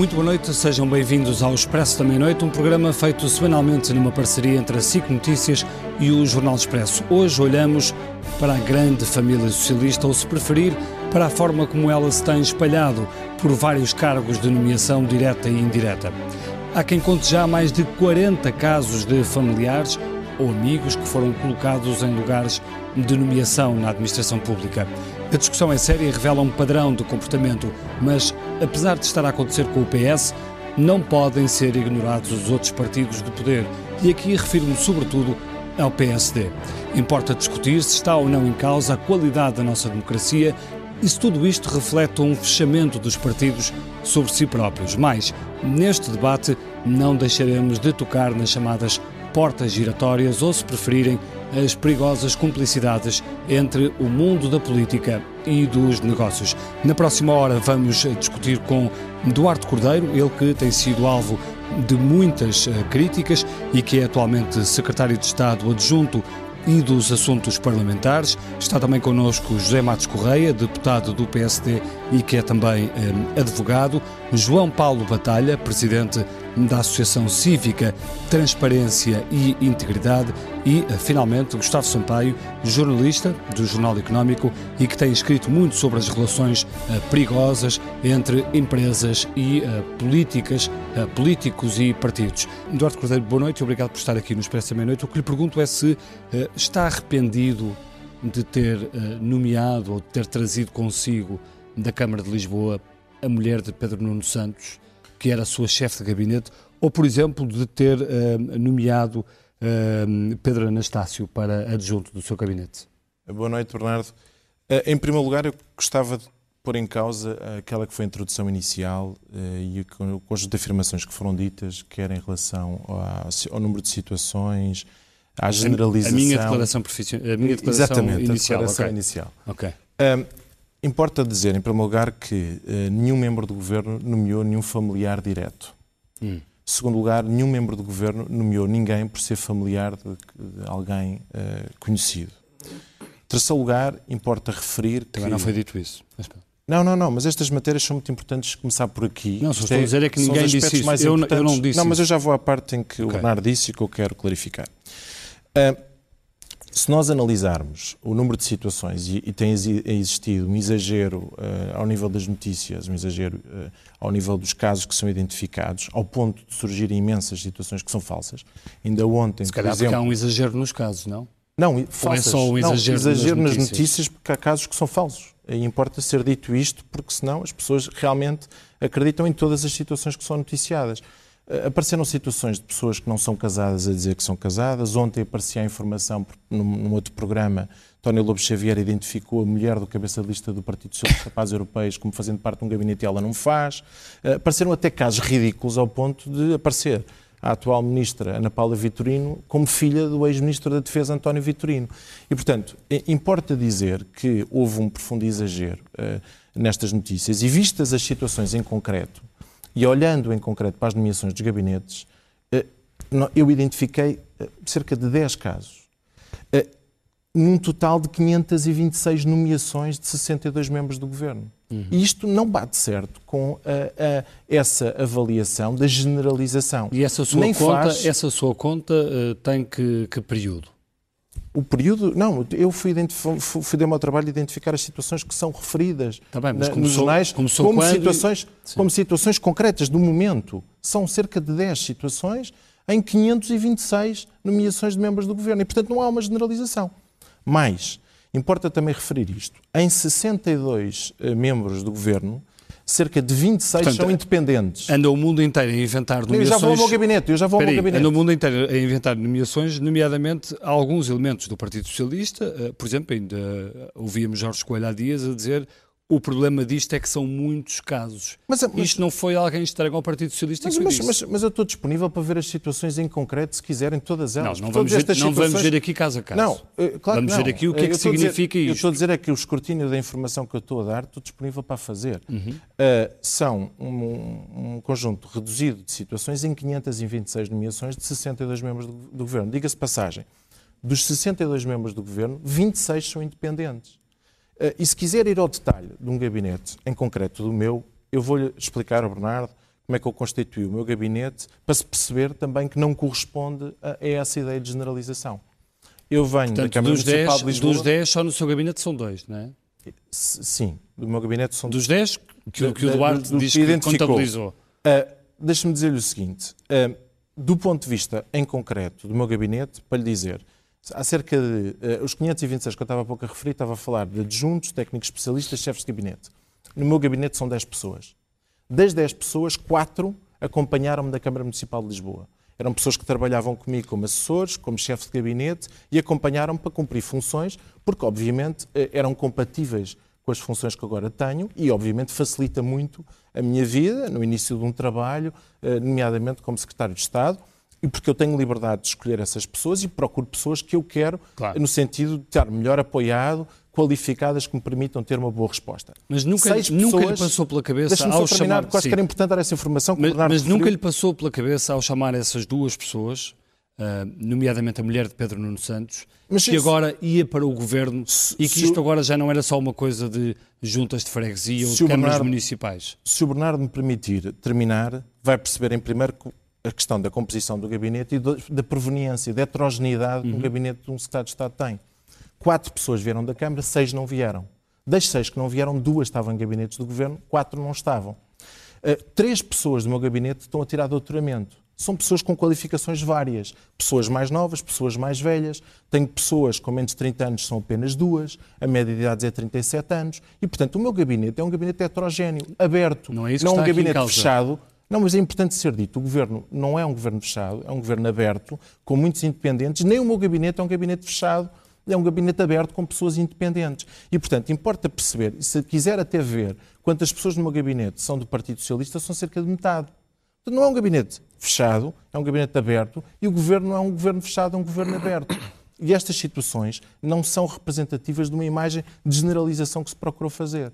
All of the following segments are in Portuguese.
Muito boa noite, sejam bem-vindos ao Expresso da Meia-Noite, um programa feito semanalmente numa parceria entre a SIC Notícias e o Jornal Expresso. Hoje olhamos para a grande família socialista, ou se preferir, para a forma como ela se tem espalhado por vários cargos de nomeação direta e indireta. Há quem conte já mais de 40 casos de familiares ou amigos que foram colocados em lugares de nomeação na administração pública. A discussão é séria e revela um padrão de comportamento, mas apesar de estar a acontecer com o PS, não podem ser ignorados os outros partidos de poder. E aqui refiro-me sobretudo ao PSD. Importa discutir se está ou não em causa a qualidade da nossa democracia e se tudo isto reflete um fechamento dos partidos sobre si próprios. Mas, neste debate, não deixaremos de tocar nas chamadas portas giratórias ou, se preferirem, as perigosas cumplicidades entre o mundo da política e dos negócios. Na próxima hora vamos discutir com Duarte Cordeiro, ele que tem sido alvo de muitas eh, críticas e que é atualmente secretário de Estado adjunto e dos Assuntos Parlamentares. Está também connosco José Matos Correia, deputado do PSD e que é também eh, advogado. João Paulo Batalha, presidente da Associação Cívica Transparência e Integridade e, eh, finalmente, Gustavo Sampaio, jornalista do Jornal Económico e que tem escrito muito sobre as relações uh, perigosas entre empresas e uh, políticas, políticos e partidos. Eduardo Cordeiro, boa noite e obrigado por estar aqui no Expresso da Meia-Noite. O que lhe pergunto é se está arrependido de ter nomeado ou de ter trazido consigo da Câmara de Lisboa a mulher de Pedro Nuno Santos, que era a sua chefe de gabinete, ou, por exemplo, de ter nomeado uh, Pedro Anastácio para adjunto do seu gabinete. Boa noite, Bernardo. Uh, em primeiro lugar, eu gostava de pôr em causa aquela que foi a introdução inicial e o conjunto de afirmações que foram ditas, quer em relação ao, número de situações, à generalização. A minha declaração, profissional, a minha declaração Exatamente, inicial. a declaração okay. inicial. Okay. Importa dizer, em primeiro lugar, que nenhum membro do governo nomeou nenhum familiar direto. Hum. Segundo lugar, nenhum membro do governo nomeou ninguém por ser familiar de, de alguém uh, conhecido. Terceiro lugar, importa referir Também que... não foi dito isso. Mas... Não, não, não, mas estas matérias são muito importantes começar por aqui. Não, só estou é, a dizer é que ninguém disse isso. Mais eu, eu não disse Não, mas eu já vou à parte em que okay. o Bernardo disse e que eu quero clarificar. Uh, se nós analisarmos o número de situações, e, e tem existido um exagero uh, ao nível das notícias, um exagero uh, ao nível dos casos que são identificados, ao ponto de surgirem imensas situações que são falsas. Ainda ontem, Se calhar por exemplo, há um exagero nos casos, não? Não, falsas. É só um exagero, não, exagero nas, nas notícias. notícias porque há casos que são falsos. E importa ser dito isto porque senão as pessoas realmente acreditam em todas as situações que são noticiadas. Apareceram situações de pessoas que não são casadas a dizer que são casadas. Ontem aparecia a informação num, num outro programa. Tónia Lobo Xavier identificou a mulher do cabeça de lista do Partido Socialista da Paz Europeus como fazendo parte de um gabinete e ela não faz. Apareceram até casos ridículos ao ponto de aparecer a atual ministra Ana Paula Vitorino como filha do ex-ministro da Defesa António Vitorino. E, portanto, importa dizer que houve um profundo exagero uh, nestas notícias e vistas as situações em concreto, e olhando em concreto para as nomeações dos gabinetes, eu identifiquei cerca de 10 casos. Num total de 526 nomeações de 62 membros do governo. Uhum. E isto não bate certo com a, a, essa avaliação da generalização. E essa sua Nem conta, faz... essa sua conta uh, tem que, que período? O período, não, eu fui, fui, dar o meu trabalho de identificar as situações que são referidas tá bem, na, começou, nos jornais começou como, situações, como situações concretas do momento. São cerca de 10 situações em 526 nomeações de membros do governo. E, portanto, não há uma generalização. Mas, importa também referir isto, em 62 uh, membros do governo, cerca de 26 Portanto, são independentes. Anda o mundo inteiro a inventar nomeações... Eu já vou ao meu gabinete, eu já vou ao meu gabinete. Anda o mundo inteiro a inventar nomeações, nomeadamente alguns elementos do Partido Socialista. Por exemplo, ainda ouvíamos Jorge Coelho há dias a dizer o problema disto é que são muitos casos. Mas, mas, Isto não foi alguém estranho ao Partido Socialista mas, que mas. Mas, mas, eu estou disponível para ver as situações em concreto, se quiserem, todas elas. Não, não, vamos ver, não situações... vamos ver aqui caso a caso. Não, claro vamos não. ver aqui o que é que significa dizer, isto. Eu estou a dizer é que o escrutínio da informação que eu estou a dar, estou disponível para fazer. Uhum. Uh, são um, um, conjunto reduzido de situações em 526 nomeações de 62 membros do, do Governo. Diga-se passagem, dos 62 membros do Governo, 26 são independentes. E se quiser ir ao detalhe de um gabinete, em concreto do meu, eu vou-lhe explicar ao Bernardo como é que eu constituí o meu gabinete, para se perceber também que não corresponde a, essa ideia de generalização. Eu venho Portanto, da Câmara dos Municipal 10, de Lisboa. Dos 10, só no seu gabinete são dois, não é? Sim, do meu gabinete são Dos 10 que, o- que o Da- Duarte do diz que que contabilizou. Uh, Deixe-me dizer-lhe o seguinte: uh, do ponto de vista em concreto do meu gabinete, para lhe dizer, há cerca de. uh, os 526 que eu estava há pouco a referir, estava a falar de adjuntos, técnicos especialistas, chefes de gabinete. No meu gabinete são 10 pessoas. Das 10 pessoas, 4 acompanharam-me da Câmara Municipal de Lisboa. Eram pessoas que trabalhavam comigo como assessores, como chefe de gabinete e acompanharam-me para cumprir funções, porque, obviamente, eh, eram compatíveis com as funções que agora tenho e, obviamente, facilita muito a minha vida no início de um trabalho, eh, nomeadamente como secretário de Estado, e porque eu tenho liberdade de escolher essas pessoas e procuro pessoas que eu quero, Claro. no sentido de estar melhor apoiado, qualificadas, que me permitam ter uma boa resposta. Mas nunca, Seis nunca lhe pessoas- passou pela cabeça ao terminar, chamar... Sim. que era importante dar essa informação Mas, mas nunca lhe passou pela cabeça ao chamar essas duas pessoas, ah, nomeadamente a mulher de Pedro Nuno Santos, Mas que se- agora ia para o governo e que se isto agora já não era só uma coisa de juntas de freguesia ou Se de câmaras Bernardo- municipais. Se o Bernardo me permitir terminar, vai perceber em primeiro que a questão da composição do gabinete e da proveniência, da heterogeneidade que um gabinete de um secretário de Estado tem. Quatro pessoas vieram da Câmara, seis não vieram. Das seis que não vieram, duas estavam em gabinetes do Governo, quatro não estavam. Uh, três pessoas do meu gabinete estão a tirar doutoramento. São pessoas com qualificações várias. Pessoas mais novas, pessoas mais velhas. Tenho pessoas com menos de 30 anos, são apenas duas. A média de idade é 37 anos. E, portanto, o meu gabinete é um gabinete heterogéneo, aberto. Não é isso que não está um gabinete fechado. Não, mas é importante ser dito, o governo não é um governo fechado, é um governo aberto, com muitos independentes. Nem o meu gabinete é um gabinete fechado, é um gabinete aberto com pessoas independentes. E, portanto, importa perceber, se quiser até ver quantas pessoas no meu gabinete são do Partido Socialista, são cerca de metade. Portanto, não é um gabinete fechado, é um gabinete aberto, e o governo não é um governo fechado, é um governo aberto. E estas situações não são representativas de uma imagem de generalização que se procurou fazer.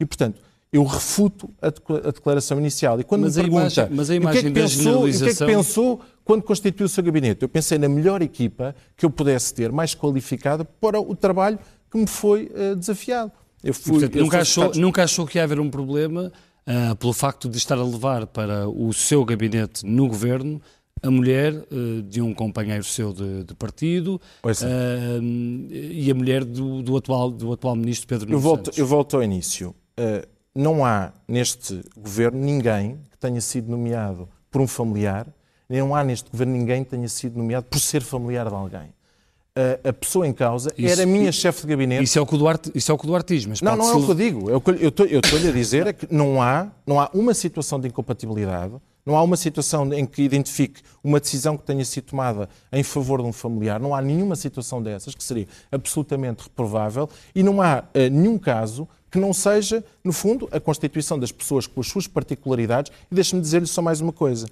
E, portanto, eu refuto a decla- a declaração inicial. E quando Mas me a pergunta imagem- mas a "E o que é que pensou, o que é que pensou quando constituiu o seu gabinete? Eu pensei na melhor equipa que eu pudesse ter, mais qualificada, para o trabalho que me foi eh, desafiado. Eu fui, Portanto, eu nunca, achou, nunca achou que ia haver um problema ah, pelo facto de estar a levar para o seu gabinete no governo a mulher ah, de um companheiro seu de, de partido ah, e a mulher do, do atual, do atual ministro Pedro Eu Nuno volto, Santos. eu volto ao início. Uh, não há neste governo ninguém que tenha sido nomeado por um familiar, nem não há neste governo ninguém que tenha sido nomeado por ser familiar de alguém. Uh, a pessoa em causa Isso- era a minha chefe de gabinete. Isso é o que o Duarte, isso é o que o Duarte diz, mas Não, não é o que eu digo. Eu estou- eu estou-lhe a dizer é que não há, não há uma situação de incompatibilidade, não há uma situação em que identifique uma decisão que tenha sido tomada em favor de um familiar, não há nenhuma situação dessas que seria absolutamente reprovável e não há eh, nenhum caso que não seja, no fundo, a constituição das pessoas com as suas particularidades. E deixe-me dizer-lhe só mais uma coisa.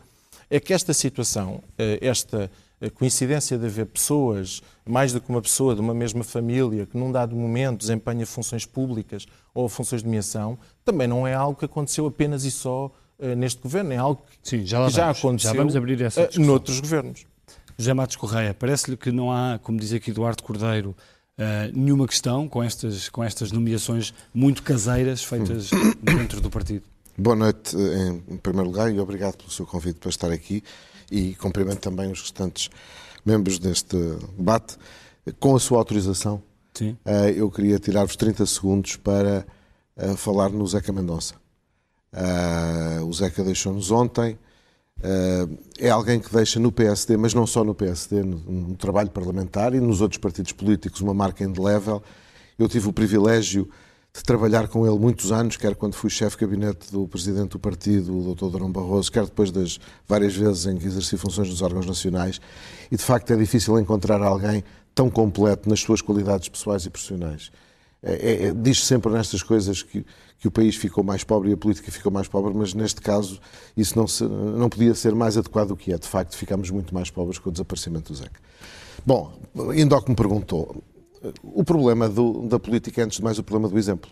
É que esta situação, eh, esta eh, coincidência de haver pessoas, mais do que uma pessoa de uma mesma família, que num dado momento desempenha funções públicas ou funções de nomeação, também não é algo que aconteceu apenas e só eh, neste governo, é algo que Sim, já já aconteceu Já vamos abrir essa discussão. noutros governos. José Matos Correia, parece-lhe que não há, como diz aqui Duarte Cordeiro, ah, nenhuma questão com estas, com estas nomeações muito caseiras feitas dentro do partido? Boa noite, em primeiro lugar, e obrigado pelo seu convite para estar aqui. E cumprimento também os restantes membros deste debate. Com a sua autorização, Sim. eh, eu queria tirar-vos 30 segundos para eh, falar no Zeca Mendonça. O Zeca deixou-nos ontem. Eh, é alguém que deixa no PSD, mas não só no PSD, no, no trabalho parlamentar e nos outros partidos políticos, uma marca indelével. Eu tive o privilégio de trabalhar com ele muitos anos, quer quando fui chefe de gabinete do presidente do partido, o Dr. Durão Barroso, quer depois das várias vezes em que exerci funções nos órgãos nacionais. E de facto é difícil encontrar alguém tão completo nas suas qualidades pessoais e profissionais. É, é, é, diz sempre nestas coisas que, que o país ficou mais pobre e a política ficou mais pobre, mas neste caso isso não, se, não podia ser mais adequado do que é. De facto, ficámos muito mais pobres com o desaparecimento do Zeca. Bom, indo ao que me perguntou, o problema do, da política é, antes de mais, o problema do exemplo.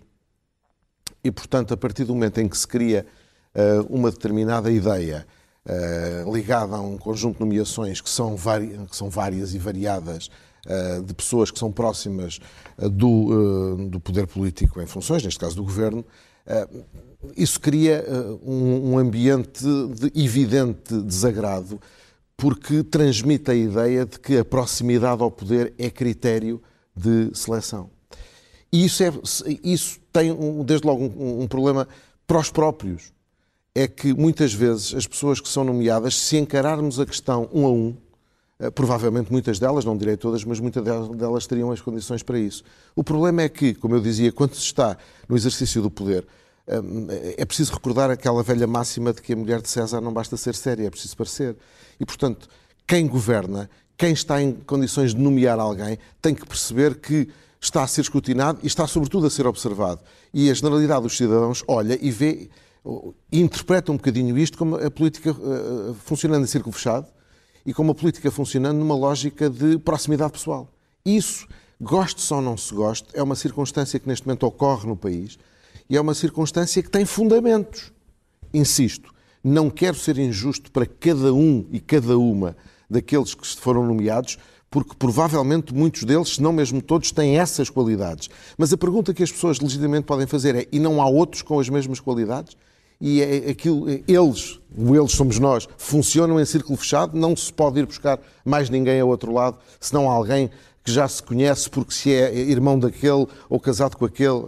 E, portanto, a partir do momento em que se cria uh, uma determinada ideia uh, ligada a um conjunto de nomeações que são, que são várias e variadas, de pessoas que são próximas do, do, poder político em funções, neste caso do governo, isso cria um ambiente de evidente desagrado, porque transmite a ideia de que a proximidade ao poder é critério de seleção. E isso, é, isso tem, desde logo, um, um problema para os próprios. É que muitas vezes as pessoas que são nomeadas, se encararmos a questão um a um, eh, provavelmente muitas delas, não direi todas, mas muitas delas teriam as condições para isso. O problema é que, como eu dizia, quando se está no exercício do poder, eh, é preciso recordar aquela velha máxima de que a mulher de César não basta ser séria, é preciso parecer. E, portanto, quem governa, quem está em condições de nomear alguém, tem que perceber que está a ser escrutinado e está, sobretudo, a ser observado. E a generalidade dos cidadãos olha e vê interpreta um bocadinho isto como a política uh, funcionando em círculo fechado e como a política funcionando numa lógica de proximidade pessoal. Isso, goste-se ou não se goste, é uma circunstância que neste momento ocorre no país e é uma circunstância que tem fundamentos. Insisto, não quero ser injusto para cada um e cada uma daqueles que foram nomeados, porque provavelmente muitos deles, se não mesmo todos, têm essas qualidades. Mas a pergunta que as pessoas legitimamente podem fazer é: e não há outros com as mesmas qualidades? E é aquilo, eles, o eles somos nós, funcionam em círculo fechado, não se pode ir buscar mais ninguém ao outro lado, senão alguém que já se conhece porque se é irmão daquele ou casado com aquele.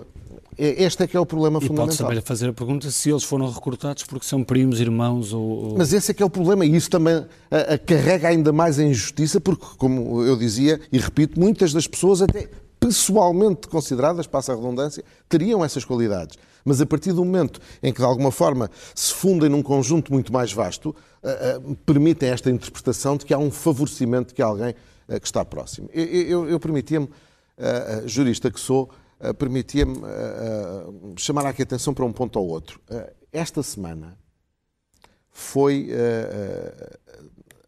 É, este é que é o problema e fundamental. E pode também fazer a pergunta se eles foram recrutados porque são primos, irmãos ou... ou... Mas esse é que é o problema e isso também a, a carrega ainda mais a injustiça porque, como eu dizia e repito, muitas das pessoas até pessoalmente consideradas, passa a redundância, teriam essas qualidades. Mas a partir do momento em que, de alguma forma, se fundem num conjunto muito mais vasto, uh, uh, permitem esta interpretação de que há um favorecimento de alguém uh, que está próximo. Eu, eu, eu permitia-me, jurista que sou, permitia-me chamar aqui a atenção para um ponto ou outro. esta semana foi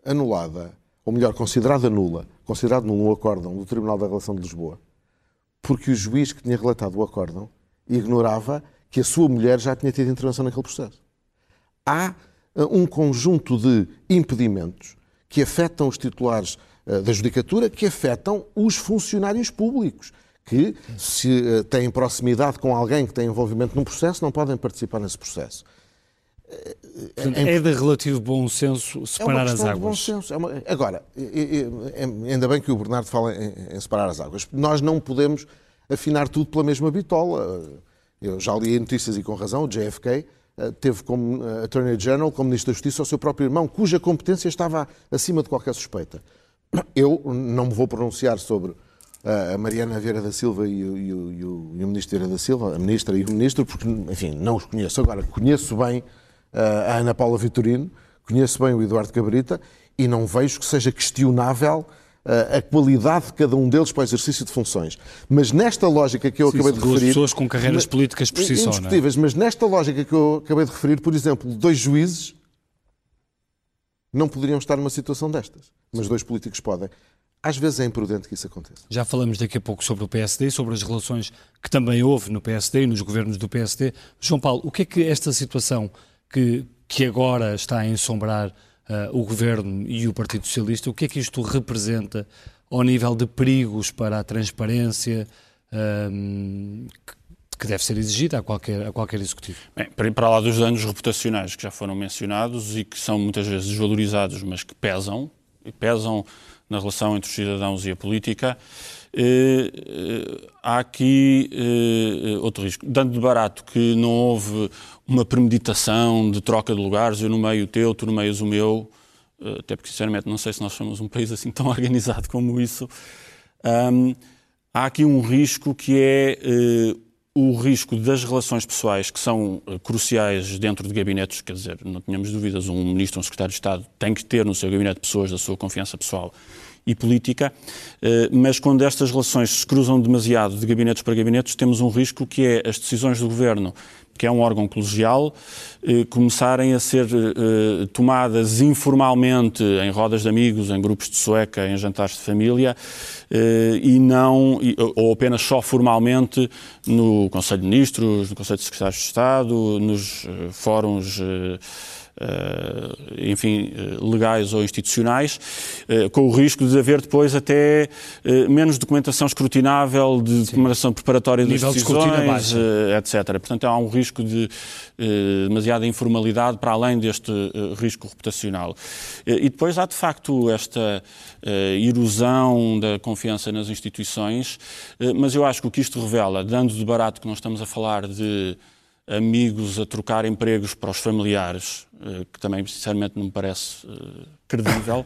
anulada, ou melhor, considerada nula, considerado nulo um acórdão do Tribunal da Relação de Lisboa, porque o juiz que tinha relatado o acórdão ignorava que a sua mulher já tinha tido intervenção naquele processo. Há um conjunto de impedimentos que afetam os titulares da judicatura, que afetam os funcionários públicos que, se uh, têm proximidade com alguém que tem envolvimento num processo, não podem participar nesse processo. Portanto, é, de relativo bom senso separar é as águas. De bom senso. É uma... Agora, ainda bem que o Bernardo fala em, em, separar as águas. Nós não podemos afinar tudo pela mesma bitola. Eu já li notícias e com razão, o JFK eh, teve como eh, Attorney General, como Ministro da Justiça, o seu próprio irmão, cuja competência estava acima de qualquer suspeita. Eu não me vou pronunciar sobre a Mariana Vieira da Silva e o, e, o, e, o, e o, Ministro Vieira da Silva, a Ministra e o Ministro, porque, enfim, não os conheço. Agora, conheço bem a Ana Paula Vitorino, conheço bem o Eduardo Cabrita e não vejo que seja questionável a qualidade de cada um deles para o exercício de funções. Mas nesta lógica que eu Sim, acabei de referir... pessoas com carreiras políticas por si só, é? mas nesta lógica que eu acabei de referir, por exemplo, dois juízes não poderiam estar numa situação destas, mas dois políticos podem. Às vezes é imprudente que isso aconteça. Já falamos daqui a pouco sobre o PSD, sobre as relações que também houve no PSD e nos governos do PSD. João Paulo, o que é que esta situação que, que agora está a ensombrar uh, o governo e o Partido Socialista, o que é que isto representa ao nível de perigos para a transparência um, que deve ser exigida a qualquer, a qualquer executivo. Bem, para lá dos danos reputacionais que já foram mencionados e que são muitas vezes desvalorizados, mas que pesam, e pesam na relação entre os cidadãos e a política, eh, eh, há aqui eh, outro risco. Dando de barato que não houve uma premeditação de troca de lugares, eu no meio o teu, tu no meio o meu, até porque sinceramente não sei se nós somos um país assim tão organizado como isso, um, há aqui um risco que é o risco das relações pessoais que são cruciais dentro de gabinetes, quer dizer, não tínhamos dúvidas, um ministro, um secretário de Estado tem que ter no seu gabinete pessoas da sua confiança pessoal e política, eh, mas quando estas relações se cruzam demasiado de gabinetes para gabinetes, temos um risco que é as decisões do governo, que é um órgão colegial, eh, começarem a ser eh, tomadas informalmente em rodas de amigos, em grupos de sueca, em jantares de família, e não, ou apenas só formalmente no Conselho de Ministros, no Conselho de Secretários de Estado, nos fóruns enfim, eh, legais ou institucionais, eh, com o risco de haver depois até menos documentação escrutinável de documentação preparatória das decisões, etc. Portanto, há um risco de demasiada informalidade para além deste risco reputacional. E depois há, de facto, esta erosão da confiança nas instituições, mas eu acho que o que isto revela, dando de barato que nós estamos a falar de amigos a trocar empregos para os familiares, eh, que também, sinceramente, não me parece eh, credível.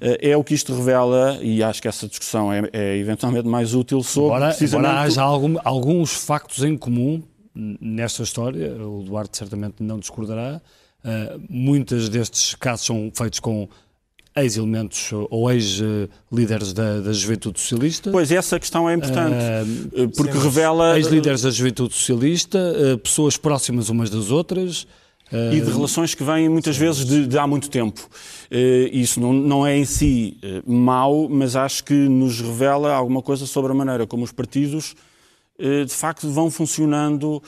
Eh, é o que isto revela, e acho que essa discussão é, é eventualmente mais útil sobre. Embora, precisamente... embora haja algum, alguns factos em comum nesta história, o Duarte certamente não discordará. Uh, muitos destes casos são feitos com ex-elementos ou ex-líderes da, da Juventude Socialista. Pois, essa questão é importante, uh, porque sim, revela... Ex-líderes da Juventude Socialista, uh, pessoas próximas umas das outras... Uh, e de relações que vêm muitas sim. vezes de, de, há muito tempo. isso não, não é em si mau, mas acho que nos revela alguma coisa sobre a maneira como os partidos de facto vão funcionando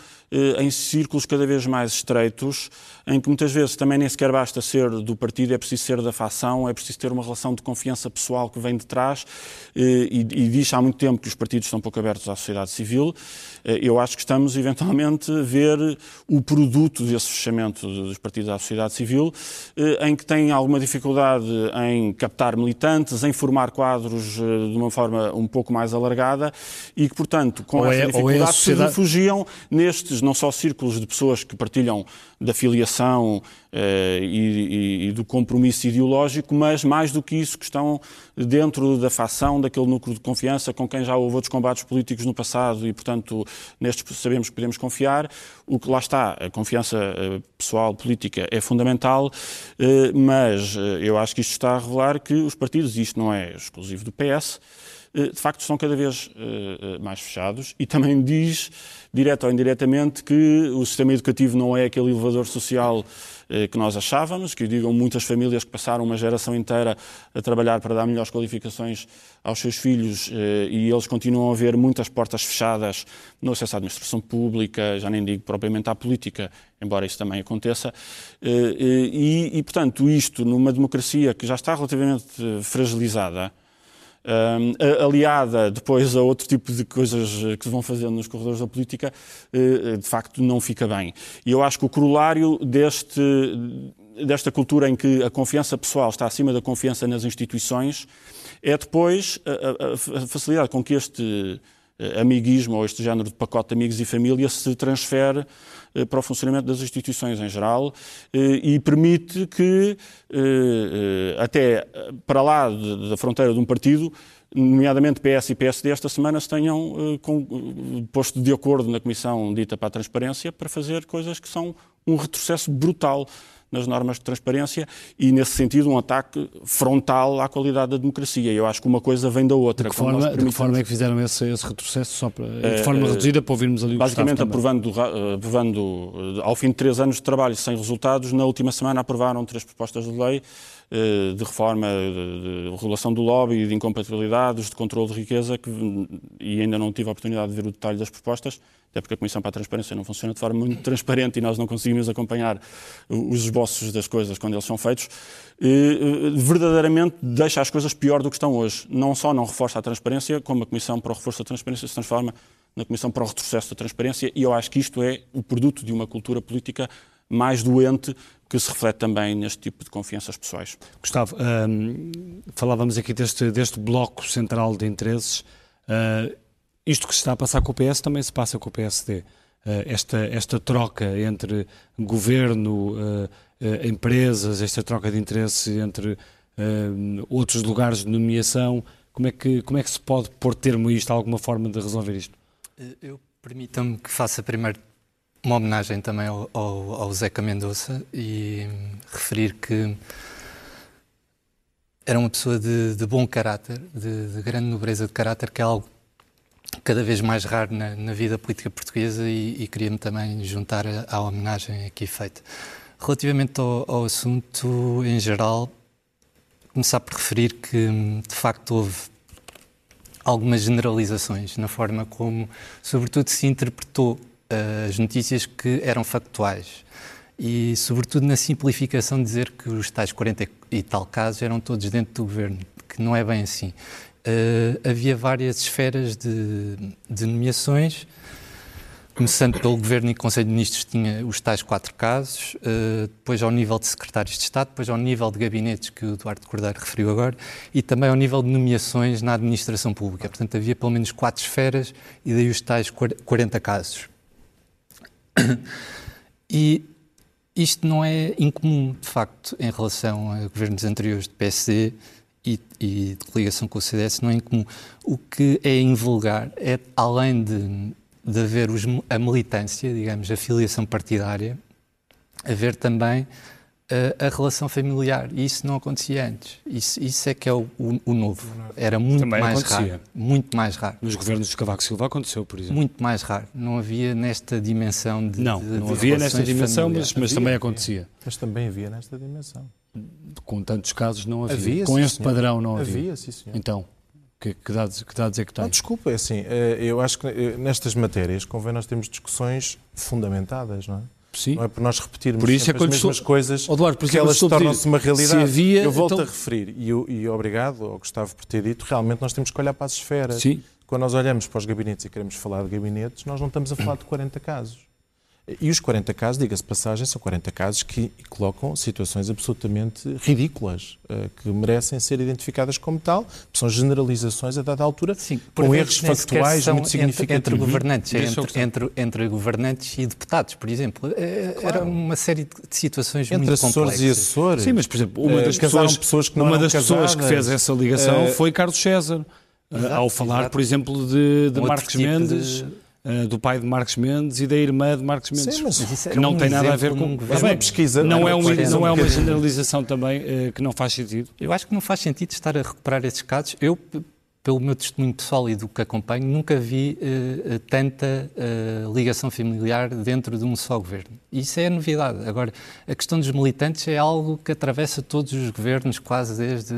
em círculos cada vez mais estreitos em que muitas vezes também nem sequer basta ser do partido, é preciso ser da facção, é preciso ter uma relação de confiança pessoal que vem de trás eh, e, e diz há muito tempo que os partidos estão pouco abertos à sociedade civil. Eh, eu acho que estamos eventualmente a ver o produto desse fechamento dos partidos à sociedade civil, eh, em que tem alguma dificuldade em captar militantes, em formar quadros de uma forma um pouco mais alargada e que, portanto, com ou essa é, dificuldade é sociedade... se refugiam nestes, não só círculos de pessoas que partilham da filiação eh, e, e, do compromisso ideológico, mas mais do que isso, que estão dentro da facção, daquele núcleo de confiança com quem já houve outros combates políticos no passado e, portanto, nestes sabemos que podemos confiar. O que lá está, a confiança eh, pessoal, política, é fundamental, eh, mas eu acho que isto está a revelar que os partidos, e isto não é exclusivo do PS, de facto estão cada vez mais fechados e também diz direto ou indiretamente, que o sistema educativo não é aquele elevador social eh, que nós achávamos, que digam muitas famílias que passaram uma geração inteira a trabalhar para dar melhores qualificações aos seus filhos eh, e eles continuam a ver muitas portas fechadas no acesso à administração pública, já nem digo propriamente à política, embora isso também aconteça. Eh, e portanto, isto numa democracia que já está relativamente fragilizada, aliada depois a outro tipo de coisas que se vão fazendo nos corredores da política, uh, de facto não fica bem. E eu acho que o corolário deste, desta cultura em que a confiança pessoal está acima da confiança nas instituições é depois a, a, a facilidade com que este eh, amiguismo ou este género de pacote de amigos e família se transfere eh, para o funcionamento das instituições em geral eh, e permite que, até para lá da fronteira de um partido, nomeadamente PS e PSD, esta semana se tenham posto de acordo na Comissão dita para a Transparência para fazer coisas que são um retrocesso brutal nas normas de transparência e, nesse sentido, um ataque frontal à qualidade da democracia. Eu acho que uma coisa vem da outra. De que forma, de que forma é que fizeram esse, esse retrocesso? Só para, de forma uh, reduzida para ouvirmos ali o Basicamente, aprovando, aprovando, ao fim de três anos de trabalho sem resultados, na última semana aprovaram três propostas de lei eh, de reforma de regulação do lobby, de incompatibilidades, de controle de riqueza, que, e ainda não tive a oportunidade de ver o detalhe das propostas, até porque a Comissão para a Transparência não funciona de forma muito transparente e nós não conseguimos acompanhar os esboços das coisas quando eles são feitos, eh, verdadeiramente deixa as coisas pior do que estão hoje. Não só não reforça a transparência, como a Comissão para o Reforço da Transparência se transforma na Comissão para o Retrocesso da Transparência, e eu acho que isto é o produto de uma cultura política mais doente que se reflete também neste tipo de confianças pessoais. Gustavo, um, falávamos aqui deste, deste bloco central de interesses. Uh, isto que se está a passar com o PS também se passa com o PSD. Uh, ah, esta, esta troca entre governo, uh, empresas, esta troca de interesses entre outros lugares de nomeação, como é, que, como é que se pode pôr termo a isto? Alguma forma de resolver isto? Eu permita-me que faça primeiro uma homenagem também ao, ao, ao Zeca Mendonça e referir que era uma pessoa de, de bom caráter, de, de, grande nobreza de caráter, que é algo cada vez mais raro na, na vida política portuguesa e, e queria-me também juntar à homenagem aqui feita. Relativamente ao, ao, assunto em geral, começar por referir que de facto houve algumas generalizações na forma como, sobretudo, se interpretou as notícias que eram factuais. e, sobretudo, na simplificação dizer que os tais 40 e tal casos eram todos dentro do governo, que não é bem assim. Uh, havia várias esferas de, de nomeações, começando pelo Governo e Conselho de Ministros, tinha os tais quatro casos, uh, depois ao nível de secretários de Estado, depois ao nível de gabinetes, que o Eduardo Cordeiro referiu agora, e também ao nível de nomeações na administração pública. Portanto, havia pelo menos quatro esferas e daí os tais 40 casos. E isto não é incomum, de facto, em relação a governos anteriores de PSD e, e de coligação com o CDS, não é incomum. O que é invulgar é, além de, de haver os, a militância, digamos, a filiação partidária, haver também a, a, relação familiar. E isso não acontecia antes. Isso, isso é que é o, o, o novo. Era muito Também mais acontecia. raro. Muito mais raro. Nos governos de Cavaco Silva aconteceu, por exemplo. Muito mais raro. Não havia nesta dimensão de. Não, de, não de havia nesta dimensão, mas, mas também acontecia. Mas também havia nesta dimensão. Com tantos casos não havia. havia Com este senhor. padrão não havia. Havia, sim, senhor. Então. Que, que, dados, que dados é que tem? Não, desculpa, é assim, eh, eu acho que eh, nestas matérias convém nós termos discussões fundamentadas, não é? Sim. Não é por nós repetirmos por isso é as mesmas coisas Eduardo, por que elas tornam-se uma realidade. Havia, eu volto então... a referir, e, e obrigado ao Gustavo por ter dito, realmente nós temos que olhar para as esferas. Sim. Quando nós olhamos para os gabinetes e queremos falar de gabinetes, nós não estamos a falar de 40 casos. E os 40 casos, diga-se passagem, são 40 casos que colocam situações absolutamente ridículas, eh, que merecem ser identificadas como tal, são generalizações a dada altura, Sim, com erros factuais muito significativos. Entre, governantes, entre, entre, entre, governantes e deputados, por exemplo. Eh, claro. Era uma série de situações entre muito complexas. Entre assessores e assessores. Sim, mas, por exemplo, uma das, pessoas, pessoas, que, uma das pessoas que fez essa ligação uh, foi Carlos César, exato, ao falar, exato. por exemplo, de, de Marcos tipo Mendes... De uh, do pai de Marcos Mendes e da irmã de Marcos Mendes. Sim, mas que não um tem nada a ver com. Mas uma pesquisa. Não, é, uma, não é uma generalização também uh, que não faz sentido. Eu acho que não faz sentido estar a recuperar esses casos. Eu pelo meu testemunho pessoal e do que acompanho, nunca vi uh, tanta uh, ligação familiar dentro de um só governo. Isso é a novidade. Agora, a questão dos militantes é algo que atravessa todos os governos, quase desde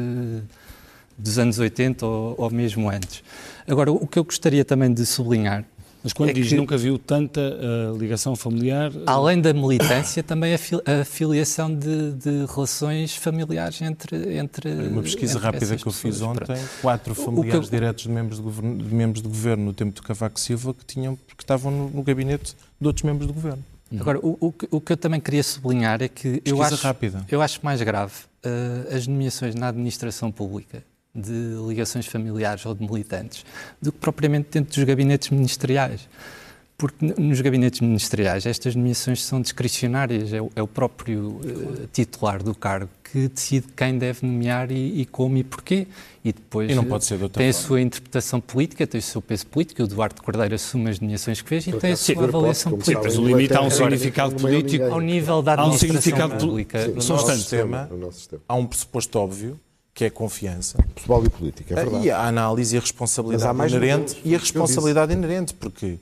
dos anos 80 ou, ou mesmo antes. Agora, o que eu gostaria também de sublinhar mas quando é diz que, nunca viu tanta uh, ligação familiar. Eh, Além da militância, também a, fil a filiação de, de, relações familiares entre. entre Uma pesquisa entre rápida que eu fiz ontem: quatro familiares eu... diretos de membros, de, governo, de membros de governo no tempo de Cavaco Silva que, tinham, que estavam no, no gabinete de outros membros do governo. Uhum. Agora, o, o, o, que eu também queria sublinhar é que eu acho, rápida. eu acho mais grave uh, as nomeações na administração pública de ligações familiares ou de militantes do que propriamente dentro dos gabinetes ministeriais. Porque nos gabinetes ministeriais estas nomeações são discricionárias, é o, é o próprio uh, titular do cargo que decide quem deve nomear e, e como e porquê. E depois e não pode ser de outra tem forma. a sua interpretação política, tem o seu peso político. O Eduardo Cordeiro assume as nomeações que fez e tem a sua avaliação política. Mas o limite há um significado político. Ao nível da administração há um significado pública. No nosso sistema, há um pressuposto óbvio que é confiança. Pessoal e política, é verdade. E a análise e a responsabilidade inerente, e a responsabilidade inerente, porque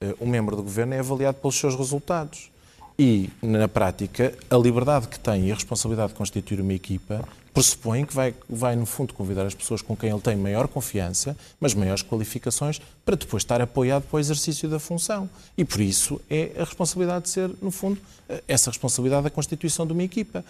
uh, um membro do governo é avaliado pelos seus resultados. E, na prática, a liberdade que tem e a responsabilidade de constituir uma equipa pressupõe que vai, vai, no fundo, convidar as pessoas com quem ele tem maior confiança, mas maiores qualificações, para depois estar apoiado para o exercício da função. E por isso é a responsabilidade de ser, no fundo, essa responsabilidade da constituição de uma equipa.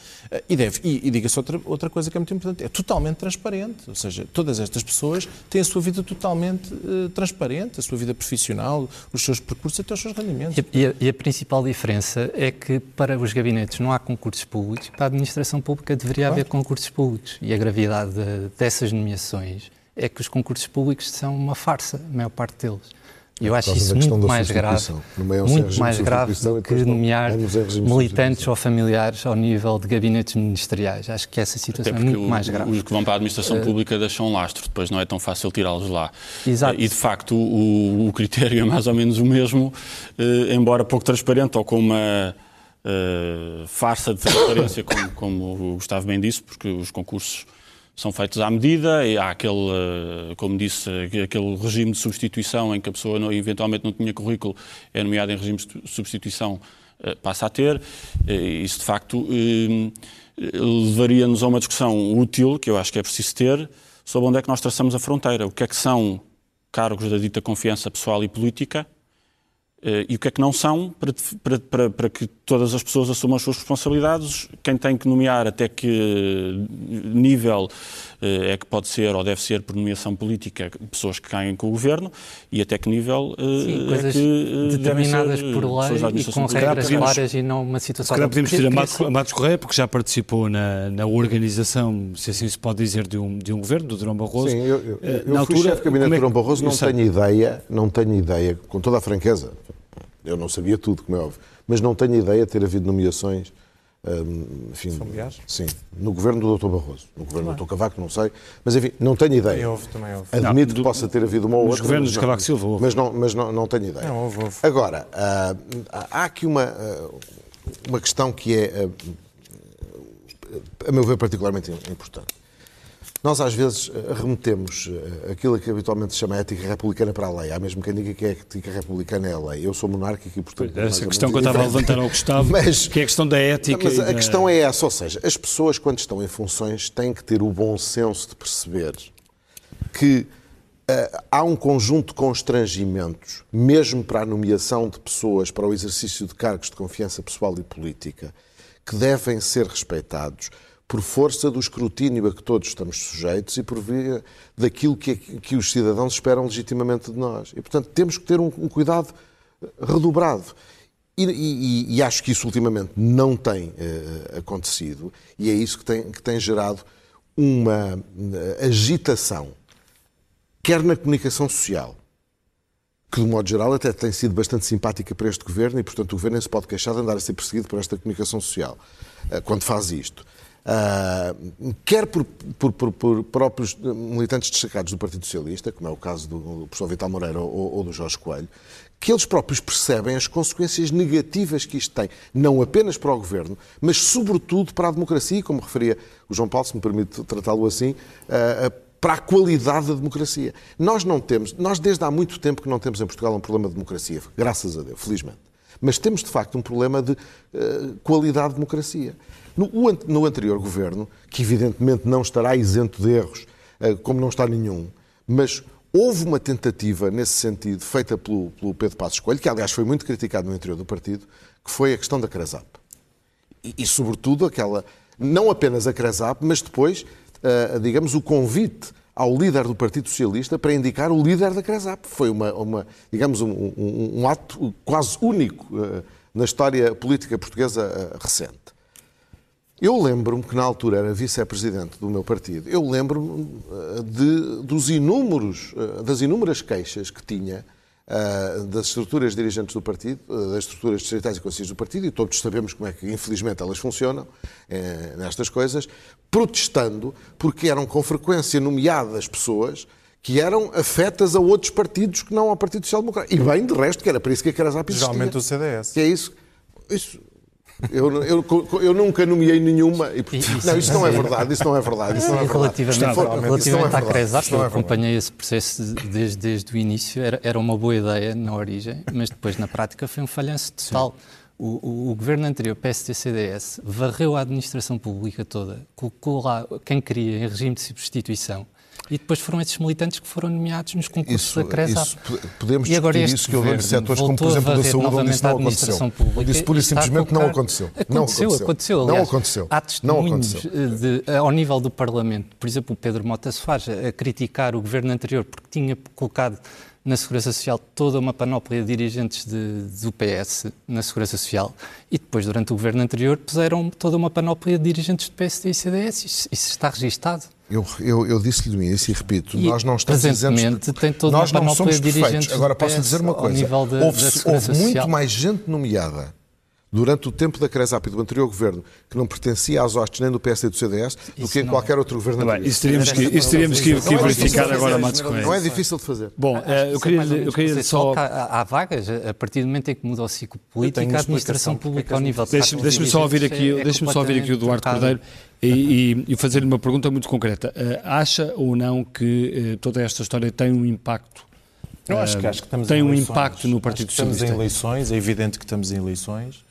E, deve, e, e diga-se outra, outra coisa que é muito importante, é totalmente transparente. Ou seja, todas estas pessoas têm a sua vida totalmente uh, transparente, a sua vida profissional, os seus percursos até os seus rendimentos. E a, e a principal diferença é que para os gabinetes não há concursos públicos, para a administração pública deveria claro. haver concursos públicos. E a gravidade de, dessas nomeações é que os concursos públicos são uma farsa, a maior parte deles. E eu acho isso muito mais grave, muito mais grave do que nomear militantes ou familiares ao nível de gabinetes ministeriais. Acho que essa situação é muito o, mais grave. Os que vão para a administração uh, pública deixam lastro, depois não é tão fácil tirá-los lá. Exato. E de facto o, o, critério é mais ou menos o mesmo, uh, embora pouco transparente ou com uma uh, farsa de transparência, como, como o Gustavo bem disse, porque os concursos são feitos à medida e há aquele, eh, como disse, aquele regime de substituição em que a pessoa eventualmente não tinha currículo, é nomeada em regime de substituição, eh, passa a ter. Isso, de facto, levaria-nos a uma discussão útil, que eu acho que é preciso ter, sobre onde é que nós traçamos a fronteira. O que é que são cargos da dita confiança pessoal e política e o que é que não são, para, para, para, para, que todas as pessoas assumam as suas responsabilidades, quem tem que nomear até que nível uh, é que pode ser ou deve ser por nomeação política pessoas que caem com o governo e até que nível uh, Sim, é que determinadas ser, por lei e com regras claras e não uma situação... Se calhar podemos pedir a Matos, a Matos Correia, porque já participou na, na, organização, se assim se pode dizer, de um, de um governo, do Durão Barroso. Sim, eu, eu, eu na altura, chefe de gabinete é, Durão Barroso, não tenho ideia, não tenho ideia, com toda a franqueza, eu não sabia tudo, como é óbvio, mas não tenho ideia de ter havido nomeações. Hum, enfim, Familiares? Sim, no governo do Dr. Barroso. No governo do Dr. Cavaco, não sei. Mas enfim, não tenho ideia. Também houve, também houve. Admito não, que possa ter havido uma ou outra. Nos governos de Cavaco Silva houve. Mas, não, mas não, não tenho ideia. Não, houve, houve. Agora, uh, há aqui uma, uh, uma questão que é, uh, a meu ver, particularmente importante. Nós, às vezes, remetemos eh, aquilo que habitualmente se chama ética republicana para a lei. Há mesmo quem diga que a ética republicana é a lei. Eu sou monárquico e, portanto... Essa questão que eu estava a levantar ao Gustavo, mas, que é a questão da ética... Mas a da... questão é essa, ou seja, as pessoas, quando estão em funções, têm que ter o bom senso de perceber que uh, há um conjunto de constrangimentos, mesmo para a nomeação de pessoas para o exercício de cargos de confiança pessoal e política, que devem ser respeitados por força do escrutínio a que todos estamos sujeitos e por via daquilo que, que os cidadãos esperam legitimamente de nós. E, portanto, temos que ter um, um cuidado redobrado. E, e, e, acho que isso ultimamente não tem uh, acontecido e é isso que tem, que tem gerado uma uh, agitação, quer na comunicação social, que de modo geral até tem sido bastante simpática para este governo e, portanto, o governo se pode queixar de andar a ser perseguido por esta comunicação social uh, quando faz isto. Uh, quer por, por, por, por, próprios militantes destacados do Partido Socialista, como é o caso do professor Vital Moreira ou, ou, do Jorge Coelho, que eles próprios percebem as consequências negativas que isto tem, não apenas para o governo, mas sobretudo para a democracia, como referia o João Paulo, se me permite tratá-lo assim, uh, para a qualidade da democracia. Nós não temos, nós desde há muito tempo que não temos em Portugal um problema de democracia, graças a Deus, felizmente. Mas temos de facto um problema de uh, qualidade de democracia. No, no, anterior governo, que evidentemente não estará isento de erros, uh, como não está nenhum, mas houve uma tentativa nesse sentido feita pelo, pelo Pedro Passos Coelho, que aliás foi muito criticado no interior do partido, que foi a questão da Crasap. E, e sobretudo aquela, não apenas a Crasap, mas depois, uh, digamos, o convite ao líder do Partido Socialista para indicar o líder da CRESAP. Foi uma, uma digamos, um, um, um, ato quase único uh, na história política portuguesa uh, recente. Eu lembro-me que na altura era vice-presidente do meu partido. Eu lembro-me uh, dos inúmeros, das inúmeras queixas que tinha uh, das estruturas dirigentes do partido, uh, das estruturas distritais e conselhos do partido, e todos sabemos como é que, infelizmente, elas funcionam uh, nestas coisas, protestando porque eram com frequência nomeadas pessoas que eram afetas a outros partidos que não ao Partido Social Democrático. E bem, de resto, que era para isso que a Carazap existia. Geralmente o CDS. Que é isso. Isso, eu, eu, eu, nunca nomeei nenhuma. E, isso, não, isso não é verdade. Isso não é verdade. Isso não é verdade. Relativamente, relativamente é à Cresap, eu acompanhei esse processo desde, desde o início. Era, era uma boa ideia na origem, mas depois na prática foi um falhanço total. O, o, o, governo anterior, PSD-CDS, varreu a administração pública toda, colocou lá quem queria em regime de substituição e depois foram esses militantes que foram nomeados nos concursos isso, da CRESAP. Isso, podemos e agora discutir isso que dou setores como, por exemplo, da saúde, onde isso não aconteceu. Pública, onde isso pura e simplesmente não aconteceu. Aconteceu, não aconteceu. aconteceu aliás, não aconteceu. Há testemunhos de, ao nível do Parlamento, por exemplo, o Pedro Mota Soares a criticar o governo anterior porque tinha colocado na Segurança Social toda uma panóplia de dirigentes de, do PS na Segurança Social e depois, durante o governo anterior, puseram toda uma panóplia de dirigentes do PSD e CDS. Isso, isso está registado. Eu, eu, eu disse-lhe no início e repito, e nós não estamos isentos... tem toda nós não somos perfeitos. Agora posso dizer uma coisa. houve, houve muito mais gente nomeada durante o tempo da CRESAP e do anterior governo, que não pertencia às hostes nem do PSD e do CDS, do que em qualquer é. outro governo. Bem, isso teríamos que, isso teríamos que, que verificar agora, Matos Coelho. Não é difícil de fazer. Bom, eu queria, eu queria só... Há, há vagas, a partir do momento em que muda o ciclo político, a administração pública ao nível... Deixe-me só ouvir aqui, é deixe só ouvir aqui o Eduardo Cordeiro e, e, fazer-lhe uma pergunta muito concreta. acha ou não que toda esta história tem um impacto eu acho que, acho que estamos tem um impacto no Partido Socialista. Estamos em eleições, é evidente que estamos em eleições.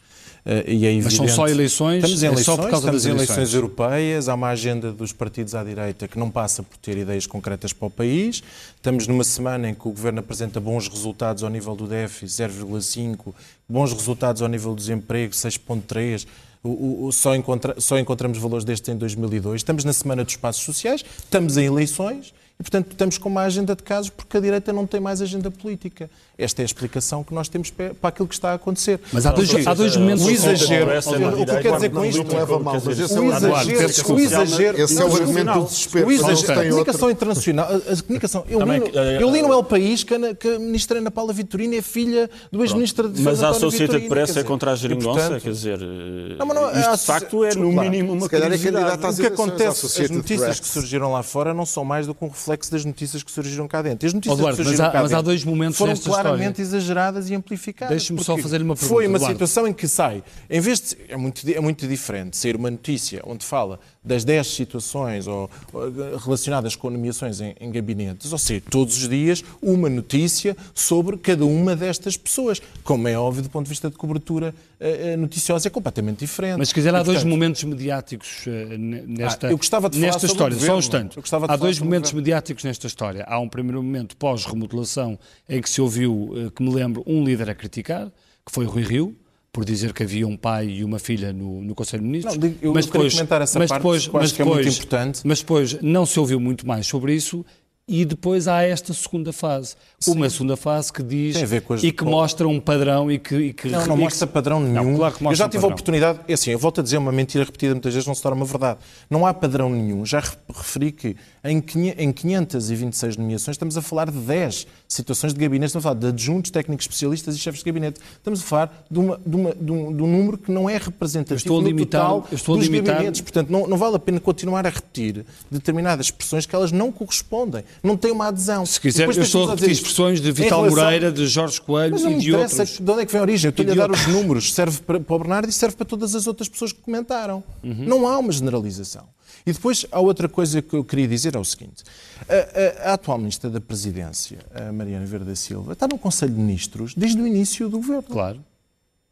Uh, e é Mas são só eleições? Estamos em eleições, é só por causa estamos das eleições. eleições europeias, há uma agenda dos partidos à direita que não passa por ter ideias concretas para o país. Estamos numa semana em que o Governo apresenta bons resultados ao nível do déficit, 0,5, bons resultados ao nível do desemprego, 6,3. O, o, só, encontra, só encontramos valores destes em 2002. Estamos na Semana dos Espaços Sociais, estamos em eleições e, portanto, estamos com uma agenda de casos porque a direita não tem mais agenda política. Esta é a explicação que nós temos para aquilo que está a acontecer. Mas há dois, há dois momentos... O exagero, o que eu quero dizer com isto não leva mal, mas esse é o o exagero, o exagero, esse é o argumento do desespero. O exagero, a comunicação internacional, a, comunicação, eu, li, no- eh, eu li no El País que a, que a ministra Ana Paula Vitorino é filha do ex-ministro de Defesa Mas a António Associated Vitorino, Press quer é contra a e, geringonça, quer dizer, eh, isto a- de facto é no mínimo uma é curiosidade. o que acontece, as notícias que surgiram lá fora não são mais do que um reflexo das notícias que surgiram cá dentro. As notícias Eduardo, que mas surgiram há- cá mas há dois momentos foram claramente exageradas e amplificadas. Deixe-me só fazer-lhe uma Foi pergunta, uma Eduardo. situação em que sai, em vez de. É muito, é muito diferente sair uma notícia onde fala das 10 situações ou, ou, relacionadas com nomeações em, em gabinetes, ou seja, todos os dias uma notícia sobre cada uma destas pessoas. Como é óbvio, do ponto de vista de cobertura eh, eh, noticiosa, é completamente diferente. Mas se quiser, há E, dois portanto, momentos mediáticos eh, ne- nesta, Ah, eu gostava de falar nesta história. Só um instante. Há dois momentos mediáticos nesta história. Há um primeiro momento pós-remodelação em que se ouviu, que me lembro, um líder a criticar, que foi Rui Rio, por dizer que havia um pai e uma filha no, no Conselho de Ministros. Não, eu mas depois, comentar essa mas parte, depois, mas que é muito depois- importante. Mas depois não se ouviu muito mais sobre isso e depois há esta segunda fase. Uma segunda fase que diz a as- e que mostra um padrão e que... E que Não, não mostra padrão nenhum. Não, claro que eu mostra já um tive a padrão. oportunidade, é assim, eu volto a dizer uma mentira repetida muitas vezes não se torna uma verdade. Não há padrão nenhum. Já re- referi que em, quinhe- em 526 nomeações estamos a falar de 10 situações de gabinete, estamos a falar de adjuntos, técnicos especialistas e chefes de gabinete. Estamos a falar de, uma, de, uma- de um, de um número que não é representativo estou a no limitar- total estou a dos limitar- gabinetes. Portanto, não, não vale a pena continuar a repetir determinadas expressões que elas não correspondem, não têm uma adesão. Se quiser, eu estou a repetir expressões de Vital relação- Moreira, de Jorge Coelho e de outros. de onde é que vem a origem. Eu estou-lhe a dar os números. Serve para, para o Bernardo e serve para todas as outras pessoas que comentaram. Uhum. Não há uma generalização. E depois há outra coisa que eu queria dizer, é o seguinte. A, a- a atual Ministra da Presidência, a Mariana Verde da Silva, está no Conselho de Ministros desde o início do governo. Claro.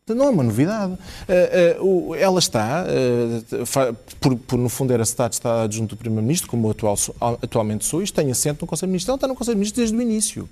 Não é uma novidade. Ela está, por, por, no fundo era Estado, está adjunto do Primeiro-Ministro, como eu atual, sou- atualmente sou, isto tem assento no Conselho de Ministros. Ela está no Conselho de Ministros desde o início.